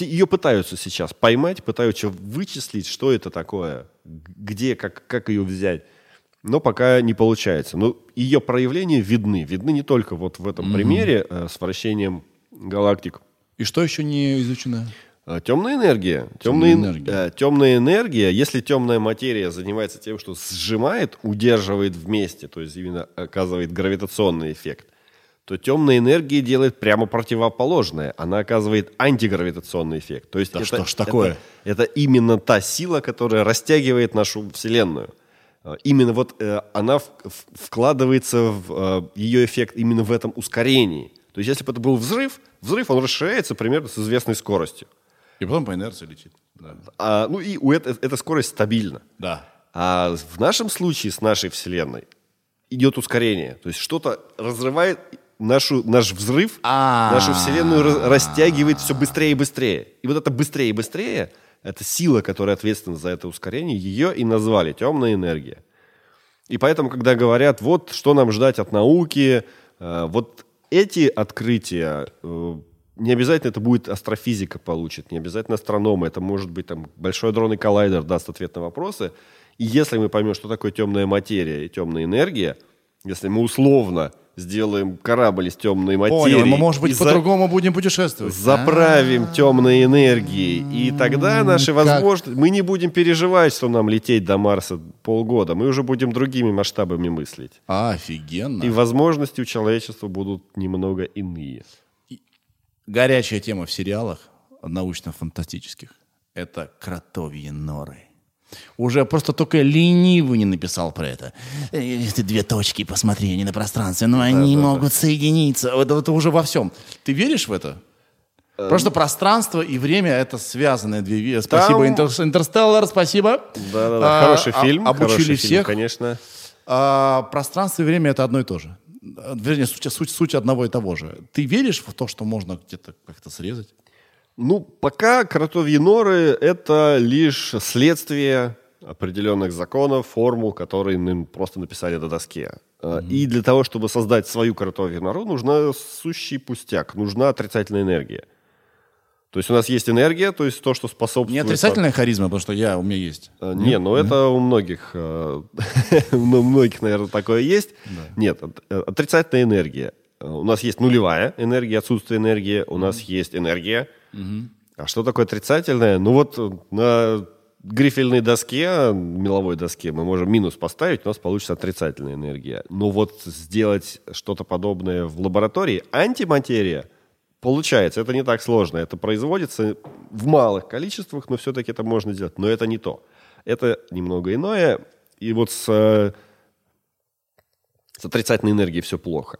ее пытаются сейчас поймать, пытаются вычислить, что это такое, где, как, как ее взять. Но пока не получается. Но ее проявления видны. Видны не только вот в этом примере э, с вращением галактик, И что еще не изучено? а, Темная энергия. Темная Темная, энергия. энергия. темная энергия, если темная материя занимается тем, что сжимает, удерживает вместе, то есть именно оказывает гравитационный эффект, то темная энергия делает прямо противоположное. Она оказывает антигравитационный эффект. То есть Да это, что ж такое? Это, это именно та сила, которая растягивает нашу Вселенную. А, Именно вот э, она в- в- вкладывается в э, ее эффект именно в этом ускорении. То есть если бы это был взрыв, взрыв он расширяется примерно с известной скоростью. И потом по инерции летит. Да. А, ну и у этой, эта скорость стабильна. Да. А в нашем случае с нашей Вселенной идет ускорение. То есть что-то разрывает нашу, наш взрыв, А. нашу Вселенную растягивает все быстрее и быстрее. И вот это быстрее и быстрее, это сила, которая ответственна за это ускорение, ее и назвали темная энергия. И поэтому, когда говорят, вот что нам ждать от науки, э, вот эти открытия, э, не обязательно это будет астрофизика получит, не обязательно астрономы, это может быть там большой дронный коллайдер даст ответ на вопросы. И если мы поймем, что такое темная материя и темная энергия, если мы условно сделаем корабль из темной материи, Понял, мы, может и быть, за- по-другому будем путешествовать. заправим темной энергией, и тогда наши возможности... Мы не будем переживать, что нам лететь до Марса полгода. Мы уже будем другими масштабами мыслить. А, офигенно. И возможности у человечества будут немного иные. Горячая тема в сериалах научно-фантастических – это кротовьи норы. Уже просто только ленивый не написал про это. Э, Ты две точки, посмотри, они на пространстве, но они могут соединиться. Вот Это уже во всем. Ты веришь в это? Просто пространство и время – это связанные две вещи. Спасибо, Там- Интер- Интерстеллар, спасибо. Да-да-да, А, хороший а- фильм. Обучили хороший фильм, всех. конечно. А, пространство и время это одно и то же. Вернее, суть, суть, суть одного и того же. Ты веришь в то, что можно где-то как-то срезать? Ну, пока кротовьи норы – это лишь следствие определенных законов, формул, которые мы просто написали на доске. А, И для того, чтобы создать свою кротовью нору, нужна сущий пустяк, нужна отрицательная энергия. То есть у нас есть энергия, то есть то, что способствует... Не отрицательная харизма, потому что я, у меня есть. Не, ну это у многих, э, у многих, наверное, такое есть. Нет, от- э, отрицательная энергия. Э, У нас есть нулевая энергия, отсутствие энергии, у нас есть энергия. А что такое отрицательная? Ну вот э, на грифельной доске, меловой доске, мы можем минус поставить, у нас получится отрицательная энергия. Но вот сделать что-то подобное в лаборатории, антиматерия, получается, это не так сложно. Это производится в малых количествах, но все-таки это можно сделать. Но это не то. Это немного иное. И вот с, э, с отрицательной энергией все плохо.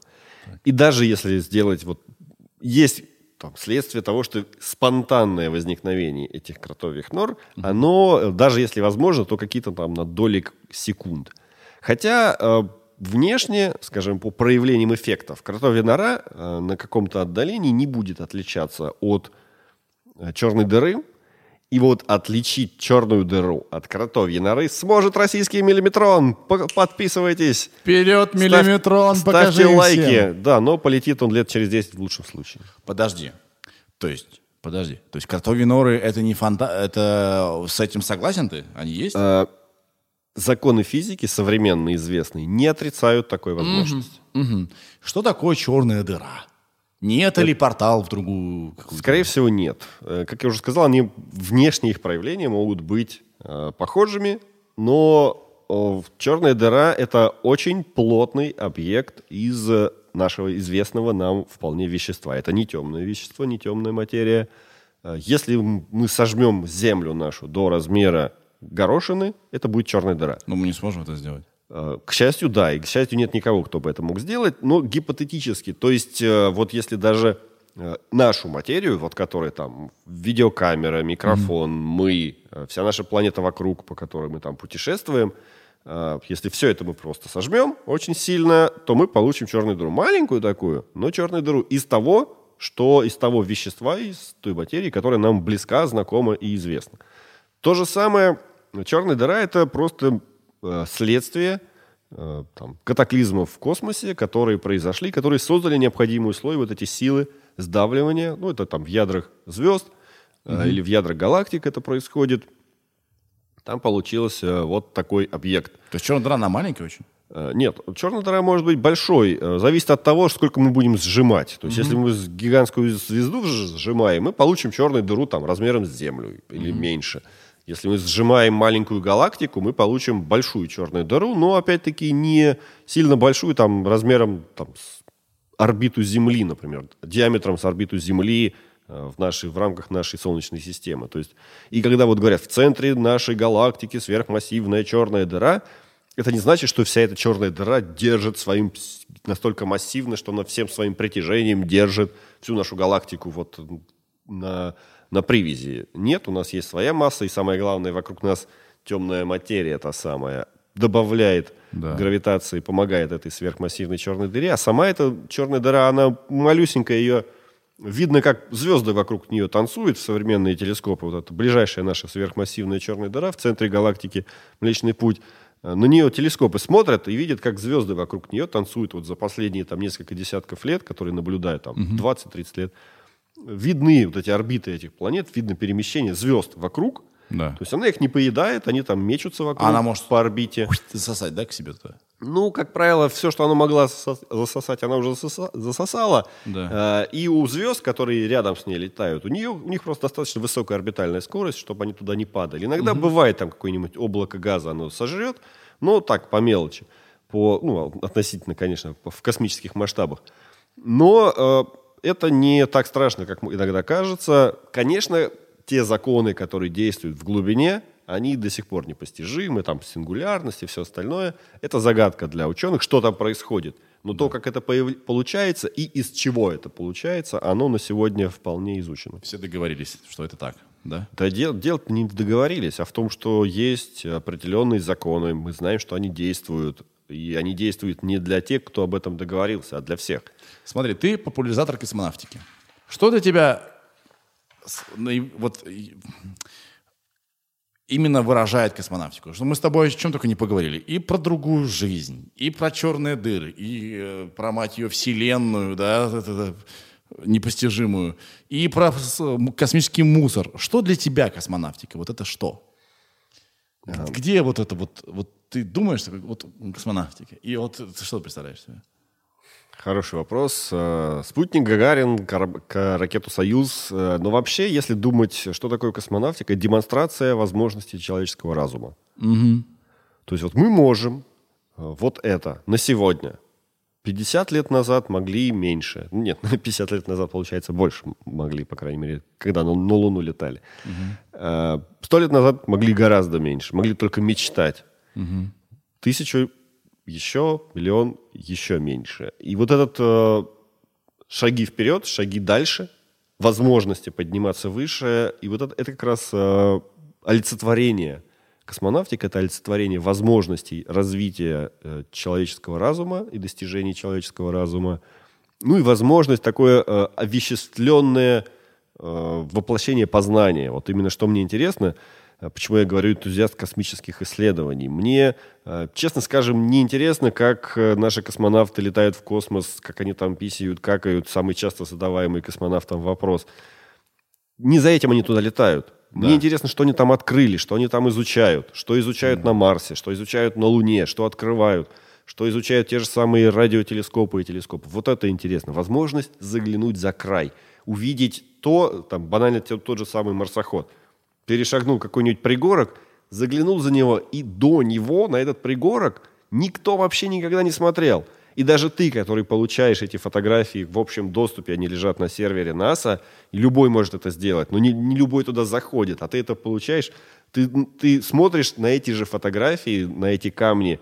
И даже если сделать вот... Есть там, следствие того, что спонтанное возникновение этих кротовьих нор, оно, э, даже если возможно, то какие-то там на доли к- секунд. Хотя э, внешне, скажем, по проявлениям эффектов, кротовья нора э, на каком-то отдалении не будет отличаться от э, черной дыры. И вот отличить черную дыру от кротовьей норы сможет российский миллиметрон. Подписывайтесь. Вперед, миллиметрон, покажи Ставьте лайки. всем. Да, но полетит он лет через 10 в лучшем случае. Подожди. То есть, подожди. То есть кротовьи норы это не фанта... Это с этим согласен ты? Они есть? Э, Законы физики, современные, известные, не отрицают такой возможности. Мгм. Что такое черная дыра? Не это ли портал в другую какую-то? Скорее всего, нет. Э, Как я уже сказал, они внешние их проявления могут быть э, похожими, но э, черная дыра — это очень плотный объект из э, нашего известного нам вполне вещества. Это не темное вещество, не темная материя. Э, Если мы сожмем Землю нашу до размера горошины, это будет черная дыра. Но мы не сможем это сделать. Э, К счастью, да, и к счастью, нет никого, кто бы это мог сделать, но гипотетически. То есть, э, вот если даже э, нашу материю, вот которая там видеокамера, микрофон, мы, э, вся наша планета вокруг, по которой мы там путешествуем, если все это мы просто сожмем очень сильно, то мы получим черную дыру. Маленькую такую, но черную дыру из того, что из того вещества, из той материи, которая нам близка, знакома и известна. То же самое, черная дыра это просто следствие э, там, катаклизмов в космосе, которые произошли, которые создали необходимый слой, вот эти силы сдавливания, ну это там в ядрах звезд э, или в ядрах галактик это происходит. Там получился вот такой объект. То есть черная дыра, она маленькая очень? Э, Нет, черная дыра может быть большой. э, Зависит от того, сколько мы будем сжимать. То есть, если мы гигантскую звезду сжимаем, мы получим черную дыру там размером с Землю или меньше. Если мы сжимаем маленькую галактику, мы получим большую черную дыру, но опять-таки не сильно большую, там размером там, с орбиту Земли, например, диаметром с орбиту Земли э, в, нашей, в рамках нашей Солнечной системы. То есть, и когда вот говорят, в центре нашей галактики сверхмассивная черная дыра, это не значит, что вся эта черная дыра держит своим настолько массивно, что она всем своим притяжением держит всю нашу галактику вот на, на привязи. Нет, у нас есть своя масса, и самое главное, вокруг нас темная материя та самая добавляет Да. гравитации, помогает этой сверхмассивной черной дыре, а сама эта черная дыра, она малюсенькая, ее видно, как звезды вокруг нее танцуют в современные телескопы. Вот это ближайшая наша сверхмассивная черная дыра в центре галактики Млечный Путь. Э, На нее телескопы смотрят и видят, как звезды вокруг нее танцуют вот за последние там несколько десятков лет, которые наблюдают там 20-30 лет. Видны вот эти орбиты этих планет, видно перемещение звезд вокруг. Да. То есть она их не поедает, они там мечутся вокруг Она может- по орбите. Засосать, да, к себе туда? Ну, как правило, все, что она могла сос- засосать, она уже засоса- засосала. Да. Э, И у звезд, которые рядом с ней летают, у, нее, у них просто достаточно высокая орбитальная скорость, чтобы они туда не падали. Иногда бывает там какое-нибудь облако газа, оно сожрет, но так, по мелочи. По, ну, относительно, конечно, в космических масштабах. Но э, это не так страшно, как иногда кажется. Конечно, те законы, которые действуют в глубине, они до сих пор непостижимы, там сингулярность и все остальное. Это загадка для ученых, что там происходит. Но то, как это получается и из чего это получается, оно на сегодня вполне изучено. Все договорились, что это так, да? Да дел, дело не договорились, а в том, что есть определенные законы, мы знаем, что они действуют. И они действуют не для тех, кто об этом договорился, а для всех. Смотри, ты популяризатор космонавтики. Что для тебя вот именно выражает космонавтику? Что мы с тобой о чем только не поговорили. И про другую жизнь, и про черные дыры, и э, про, мать ее, вселенную, да, это, непостижимую, и про м- космический мусор. Что для тебя космонавтика? Вот это что? Где вот это вот, вот ты думаешь, такой, вот космонавтика, и вот ты что представляешь себе? Хороший вопрос. Э, Спутник Гагарин, ракету «Союз». Э, Но вообще, если думать, что такое космонавтика, демонстрация возможностей человеческого разума. То есть вот мы можем э, вот это на сегодня. 50 лет назад могли меньше. Нет, 50 лет назад, получается, больше могли, по крайней мере, когда на, на Луну летали. Э, Сто лет назад могли гораздо меньше, могли только мечтать. Тысячу еще, миллион еще меньше. И вот этот э, шаги вперед, шаги дальше, возможности подниматься выше, и вот это, это как раз э, олицетворение. Космонавтика — это олицетворение возможностей развития э, человеческого разума и достижений человеческого разума. Ну и возможность такое э, овеществленное воплощение познания. Вот именно что мне интересно, почему я говорю энтузиаст космических исследований. Мне, честно скажем, не интересно, как наши космонавты летают в космос, как они там писают, какают. Самый часто задаваемый космонавтам вопрос. Не за этим они туда летают. Мне интересно, что они там открыли, что они там изучают, что изучают mm. на Марсе, что изучают на Луне, что открывают, что изучают те же самые радиотелескопы и телескопы. Вот это интересно. Возможность заглянуть за край, увидеть то, там, банально тот же самый марсоход. Перешагнул какой-нибудь пригорок, заглянул за него, и до него, на этот пригорок, никто вообще никогда не смотрел – и даже ты, который получаешь эти фотографии в общем доступе, они лежат на сервере НАСА, любой может это сделать, но не, не любой туда заходит, а ты это получаешь, ты, ты смотришь на эти же фотографии, на эти камни,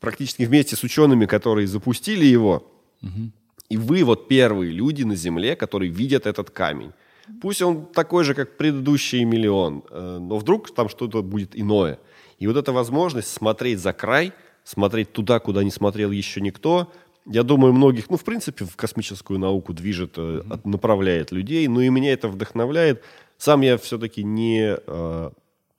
практически вместе с учеными, которые запустили его, угу. и вы вот первые люди на Земле, которые видят этот камень. Пусть он такой же, как предыдущий миллион, э, но вдруг там что-то будет иное. И вот эта возможность смотреть за край – смотреть туда, куда не смотрел еще никто. Я думаю, многих, ну, в принципе, в космическую науку движет, mm-hmm. направляет людей, но и меня это вдохновляет. Сам я все-таки не, э,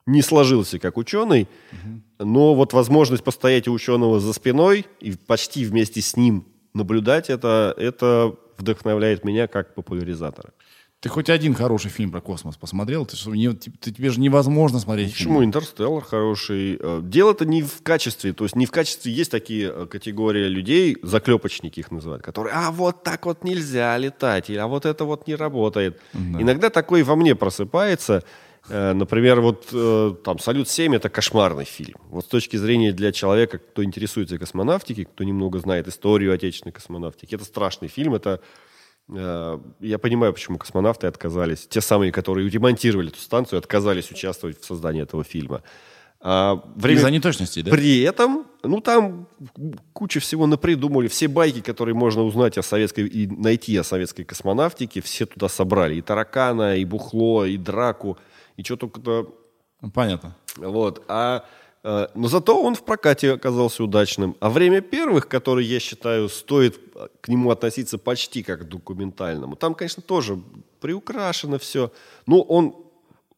не сложился как ученый, mm-hmm. но вот возможность постоять у ученого за спиной и почти вместе с ним наблюдать это, это вдохновляет меня как популяризатора. Ты хоть один хороший фильм про космос посмотрел? Ты, что, не, ты, тебе же невозможно смотреть Почему? Фильм. «Интерстеллар» хороший. Э, дело-то не в качестве. То есть не в качестве есть такие э, категории людей, заклепочники их называют, которые, а вот так вот нельзя летать, или а вот это вот не работает. Да. Иногда такой во мне просыпается. Э, например, вот там «Салют-7» — это кошмарный фильм. Вот с точки зрения для человека, кто интересуется космонавтикой, кто немного знает историю отечественной космонавтики, это страшный фильм, это я понимаю, почему космонавты отказались, те самые, которые ремонтировали эту станцию, отказались участвовать в создании этого фильма. А время... Из-за неточности, да? При этом, ну там куча всего напридумали. Все байки, которые можно узнать о советской и найти о советской космонавтике, все туда собрали. И таракана, и бухло, и драку, и что только-то... Понятно. Вот. А Э, но зато он в прокате оказался удачным. А время первых, которые, я считаю, стоит к нему относиться почти как к документальному, там, конечно, тоже приукрашено все. Но он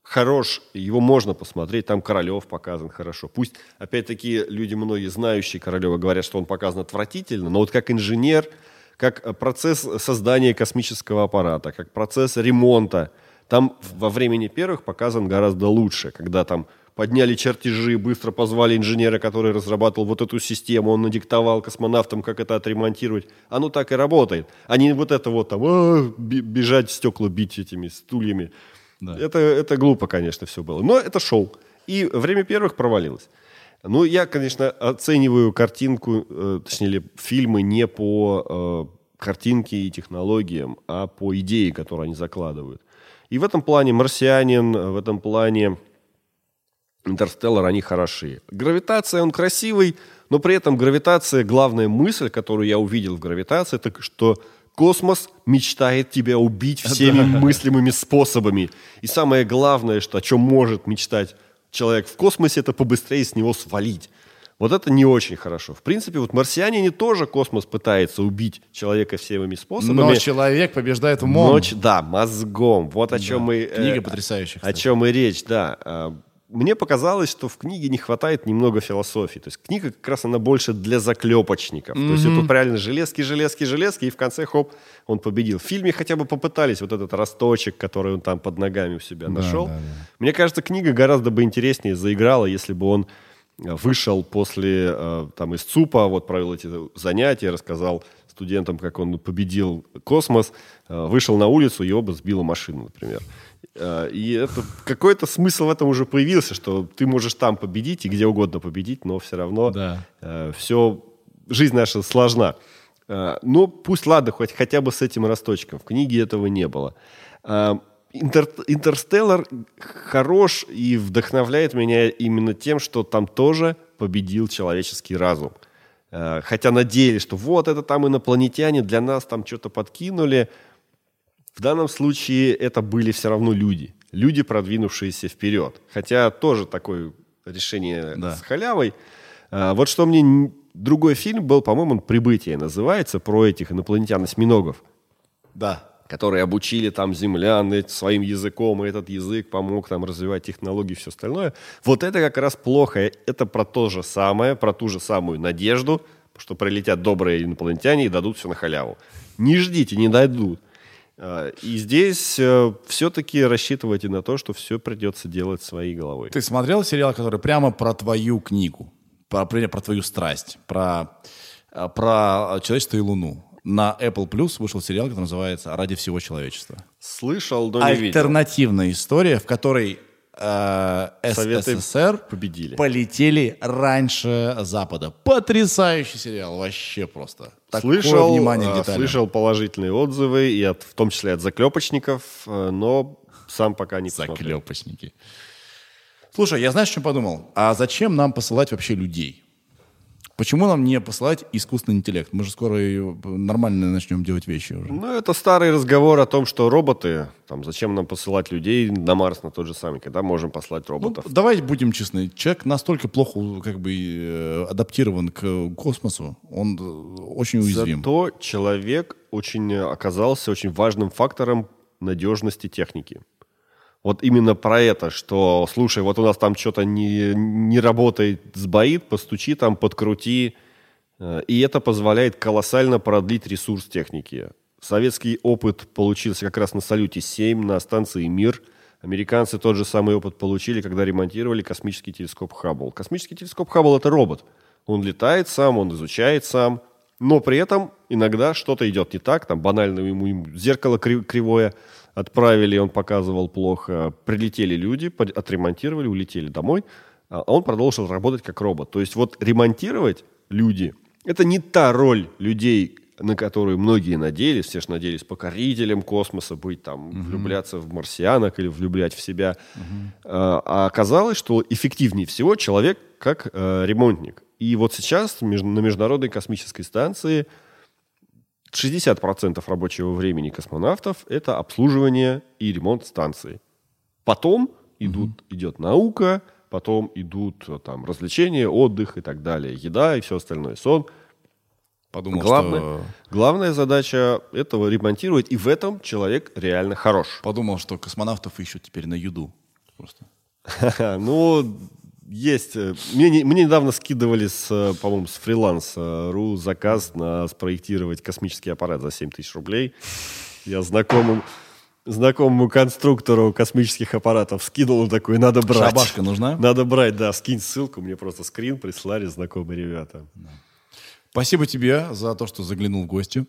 хорош, его можно посмотреть. Там Королев показан хорошо. Пусть, опять-таки, люди многие знающие Королева говорят, что он показан отвратительно, но вот как инженер, как процесс создания космического аппарата, как процесс ремонта, там во времени первых показан гораздо лучше, когда там подняли чертежи, быстро позвали инженера, который разрабатывал вот эту систему, он надиктовал космонавтам, как это отремонтировать. Оно так и работает. А не вот это вот там, а, бежать стекла бить этими стульями. Да. Это, это глупо, конечно, все было. Но это шоу. И время первых провалилось. Ну, я, конечно, оцениваю картинку, э, точнее, фильмы не по э, картинке и технологиям, а по идее, которую они закладывают. И в этом плане «Марсианин», в этом плане Интерстеллар, они хороши. Гравитация, он красивый, но при этом гравитация, главная мысль, которую я увидел в гравитации, это что космос мечтает тебя убить всеми мыслимыми способами. И самое главное, что, о чем может мечтать человек в космосе, это побыстрее с него свалить. Вот это не очень хорошо. В принципе, вот марсиане тоже космос пытается убить человека всеми способами. Но человек побеждает умом. Ночь, да, мозгом. Вот о чем да. мы... Книга э, потрясающая. О чем и речь, да. Мне показалось, что в книге не хватает немного философии. То есть книга как раз она больше для заклепочников. Mm-hmm. То есть тут реально железки, железки, железки, и в конце, хоп, он победил. В фильме хотя бы попытались вот этот росточек, который он там под ногами у себя нашел. Да, да, да. Мне кажется, книга гораздо бы интереснее заиграла, если бы он э, вышел после э, там из ЦУПа, вот провел эти занятия, рассказал студентам, как он победил космос, э, вышел на улицу, его бы сбила машина, например. Э, и это, какой-то смысл в этом уже появился, что ты можешь там победить и где угодно победить, но все равно да. э, все, жизнь наша сложна. Э, но пусть, ладно, хоть хотя бы с этим росточком. В книге этого не было. Э, Интер, Интерстеллар хорош и вдохновляет меня именно тем, что там тоже победил человеческий разум. Э, хотя надеялись, что вот это там инопланетяне для нас там что-то подкинули, в данном случае это были все равно люди. Люди, продвинувшиеся вперед. Хотя тоже такое решение да. с халявой. А, вот что мне... Другой фильм был, по-моему, «Прибытие» называется, про этих инопланетян-осьминогов. Да. которые обучили там землян своим языком, и этот язык помог там развивать технологии и все остальное. Вот это как раз плохо. Это про то же самое, про ту же самую надежду, что прилетят добрые инопланетяне и дадут все на халяву. Не ждите, не дадут. А, И здесь все-таки рассчитывайте на то, что все придется делать своей головой. Ты смотрел сериал, который прямо про твою книгу, про, про, про твою страсть, про, э, про человечество и Луну? На Apple Plus вышел сериал, который называется «Ради всего человечества». Слышал, но не видел. Альтернативная история, в которой э, Советы СССР победили. полетели раньше Запада. Потрясающий сериал, вообще просто. Такое Слышал, внимание к деталям. слышал положительные отзывы, и от, в том числе от заклепочников, э, но сам пока не посмотрел. Заклепочники. Слушай, я знаешь, что подумал? А зачем нам посылать вообще людей? Почему нам не посылать искусственный интеллект? Мы же скоро нормально начнем делать вещи уже. Ну, это старый разговор о том, что роботы, там, зачем нам посылать людей на Марс на тот же самый, когда можем послать Ну, роботов. давайте будем честны. Человек настолько плохо как бы э, адаптирован к космосу, он э, очень уязвим. Зато человек очень оказался очень важным фактором надежности техники. Вот именно про это, что, слушай, вот у нас там что-то не, не работает, сбоит, постучи там, подкрути. Э, И это позволяет колоссально продлить ресурс техники. Советский опыт получился как раз на «Салюте-7», на станции «Мир». Американцы тот же самый опыт получили, когда ремонтировали космический телескоп «Хаббл». Космический телескоп «Хаббл» — это робот. Он летает сам, он изучает сам, но при этом иногда что-то идет не так, там банально ему зеркало кри- кривое отправили, он показывал плохо, прилетели люди, отремонтировали, улетели домой, а он продолжил работать как робот. То есть вот ремонтировать люди – это не та роль людей, на которую многие надеялись, все же надеялись покорителем космоса быть, там, влюбляться в марсианок или влюблять в себя. А а оказалось, что эффективнее всего человек как э, ремонтник. И вот сейчас на Международной космической станции 60% рабочего времени космонавтов – это обслуживание и ремонт станции. Потом идут, идет наука, потом идут э, там, развлечения, отдых и так далее, еда и все остальное, сон. Подумал, Главное, что, главная задача этого ремонтировать, и в этом человек реально хорош. подумал, что космонавтов ищут теперь на юду. Просто. Ну, есть. э, Мне, не- мне недавно скидывали, с, э, по-моему, с фриланс.ру заказ на спроектировать космический аппарат за 7 тысяч рублей. Я знакомому, знакомому конструктору космических аппаратов скинул, он такой, надо брать. Шабашка нужна? Надо брать, да, скинь ссылку, мне просто скрин прислали знакомые ребята. Спасибо тебе за то, что заглянул в гости.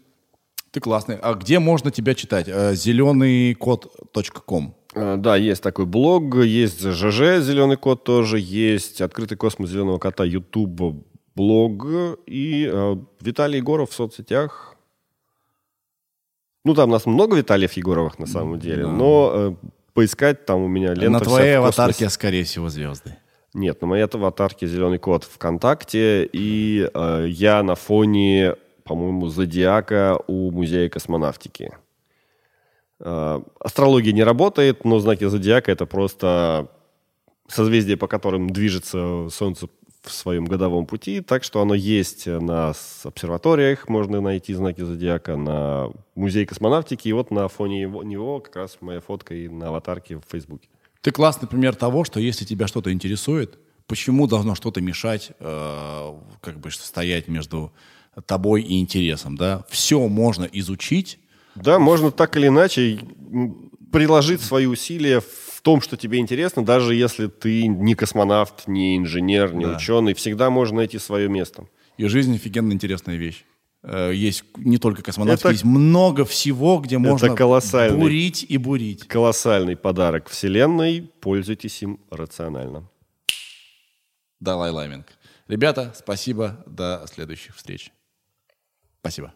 Ты классный. А где можно тебя читать? Зеленыйкод.ком. А, Да, есть такой блог, есть ЖЖ «Зеленый кот» тоже, есть «Открытый космос зеленого кота» YouTube блог и э, Виталий Егоров в соцсетях. Ну, там нас много Виталиев Егоровых на самом деле, но э, поискать там у меня лента На твоей аватарке, скорее всего, звезды. Нет, на моей аватарке «Зеленый кот» ВКонтакте, и э, я на фоне, по-моему, зодиака у Музея космонавтики. Э, астрология не работает, но знаки зодиака — это просто созвездие, по которым движется Солнце в своем годовом пути, так что оно есть на обсерваториях, можно найти знаки зодиака, на Музее космонавтики, и вот на фоне его, него как раз моя фотка и на аватарке в Фейсбуке. Ты классный пример того, что если тебя что-то интересует, почему должно что-то мешать, э, как бы стоять между тобой и интересом, да? Все можно изучить, Да, можно так или иначе приложить свои усилия в том, что тебе интересно, даже если ты не космонавт, не инженер, не Да. ученый, всегда можно найти свое место. и жизнь офигенно интересная вещь. Э, Есть не только космонавтика, Это- есть много всего, где можно колоссальный. бурить и бурить. Колоссальный подарок Вселенной, пользуйтесь им рационально. Далай Ламинг. Ребята, спасибо, до следующих встреч. 橋は。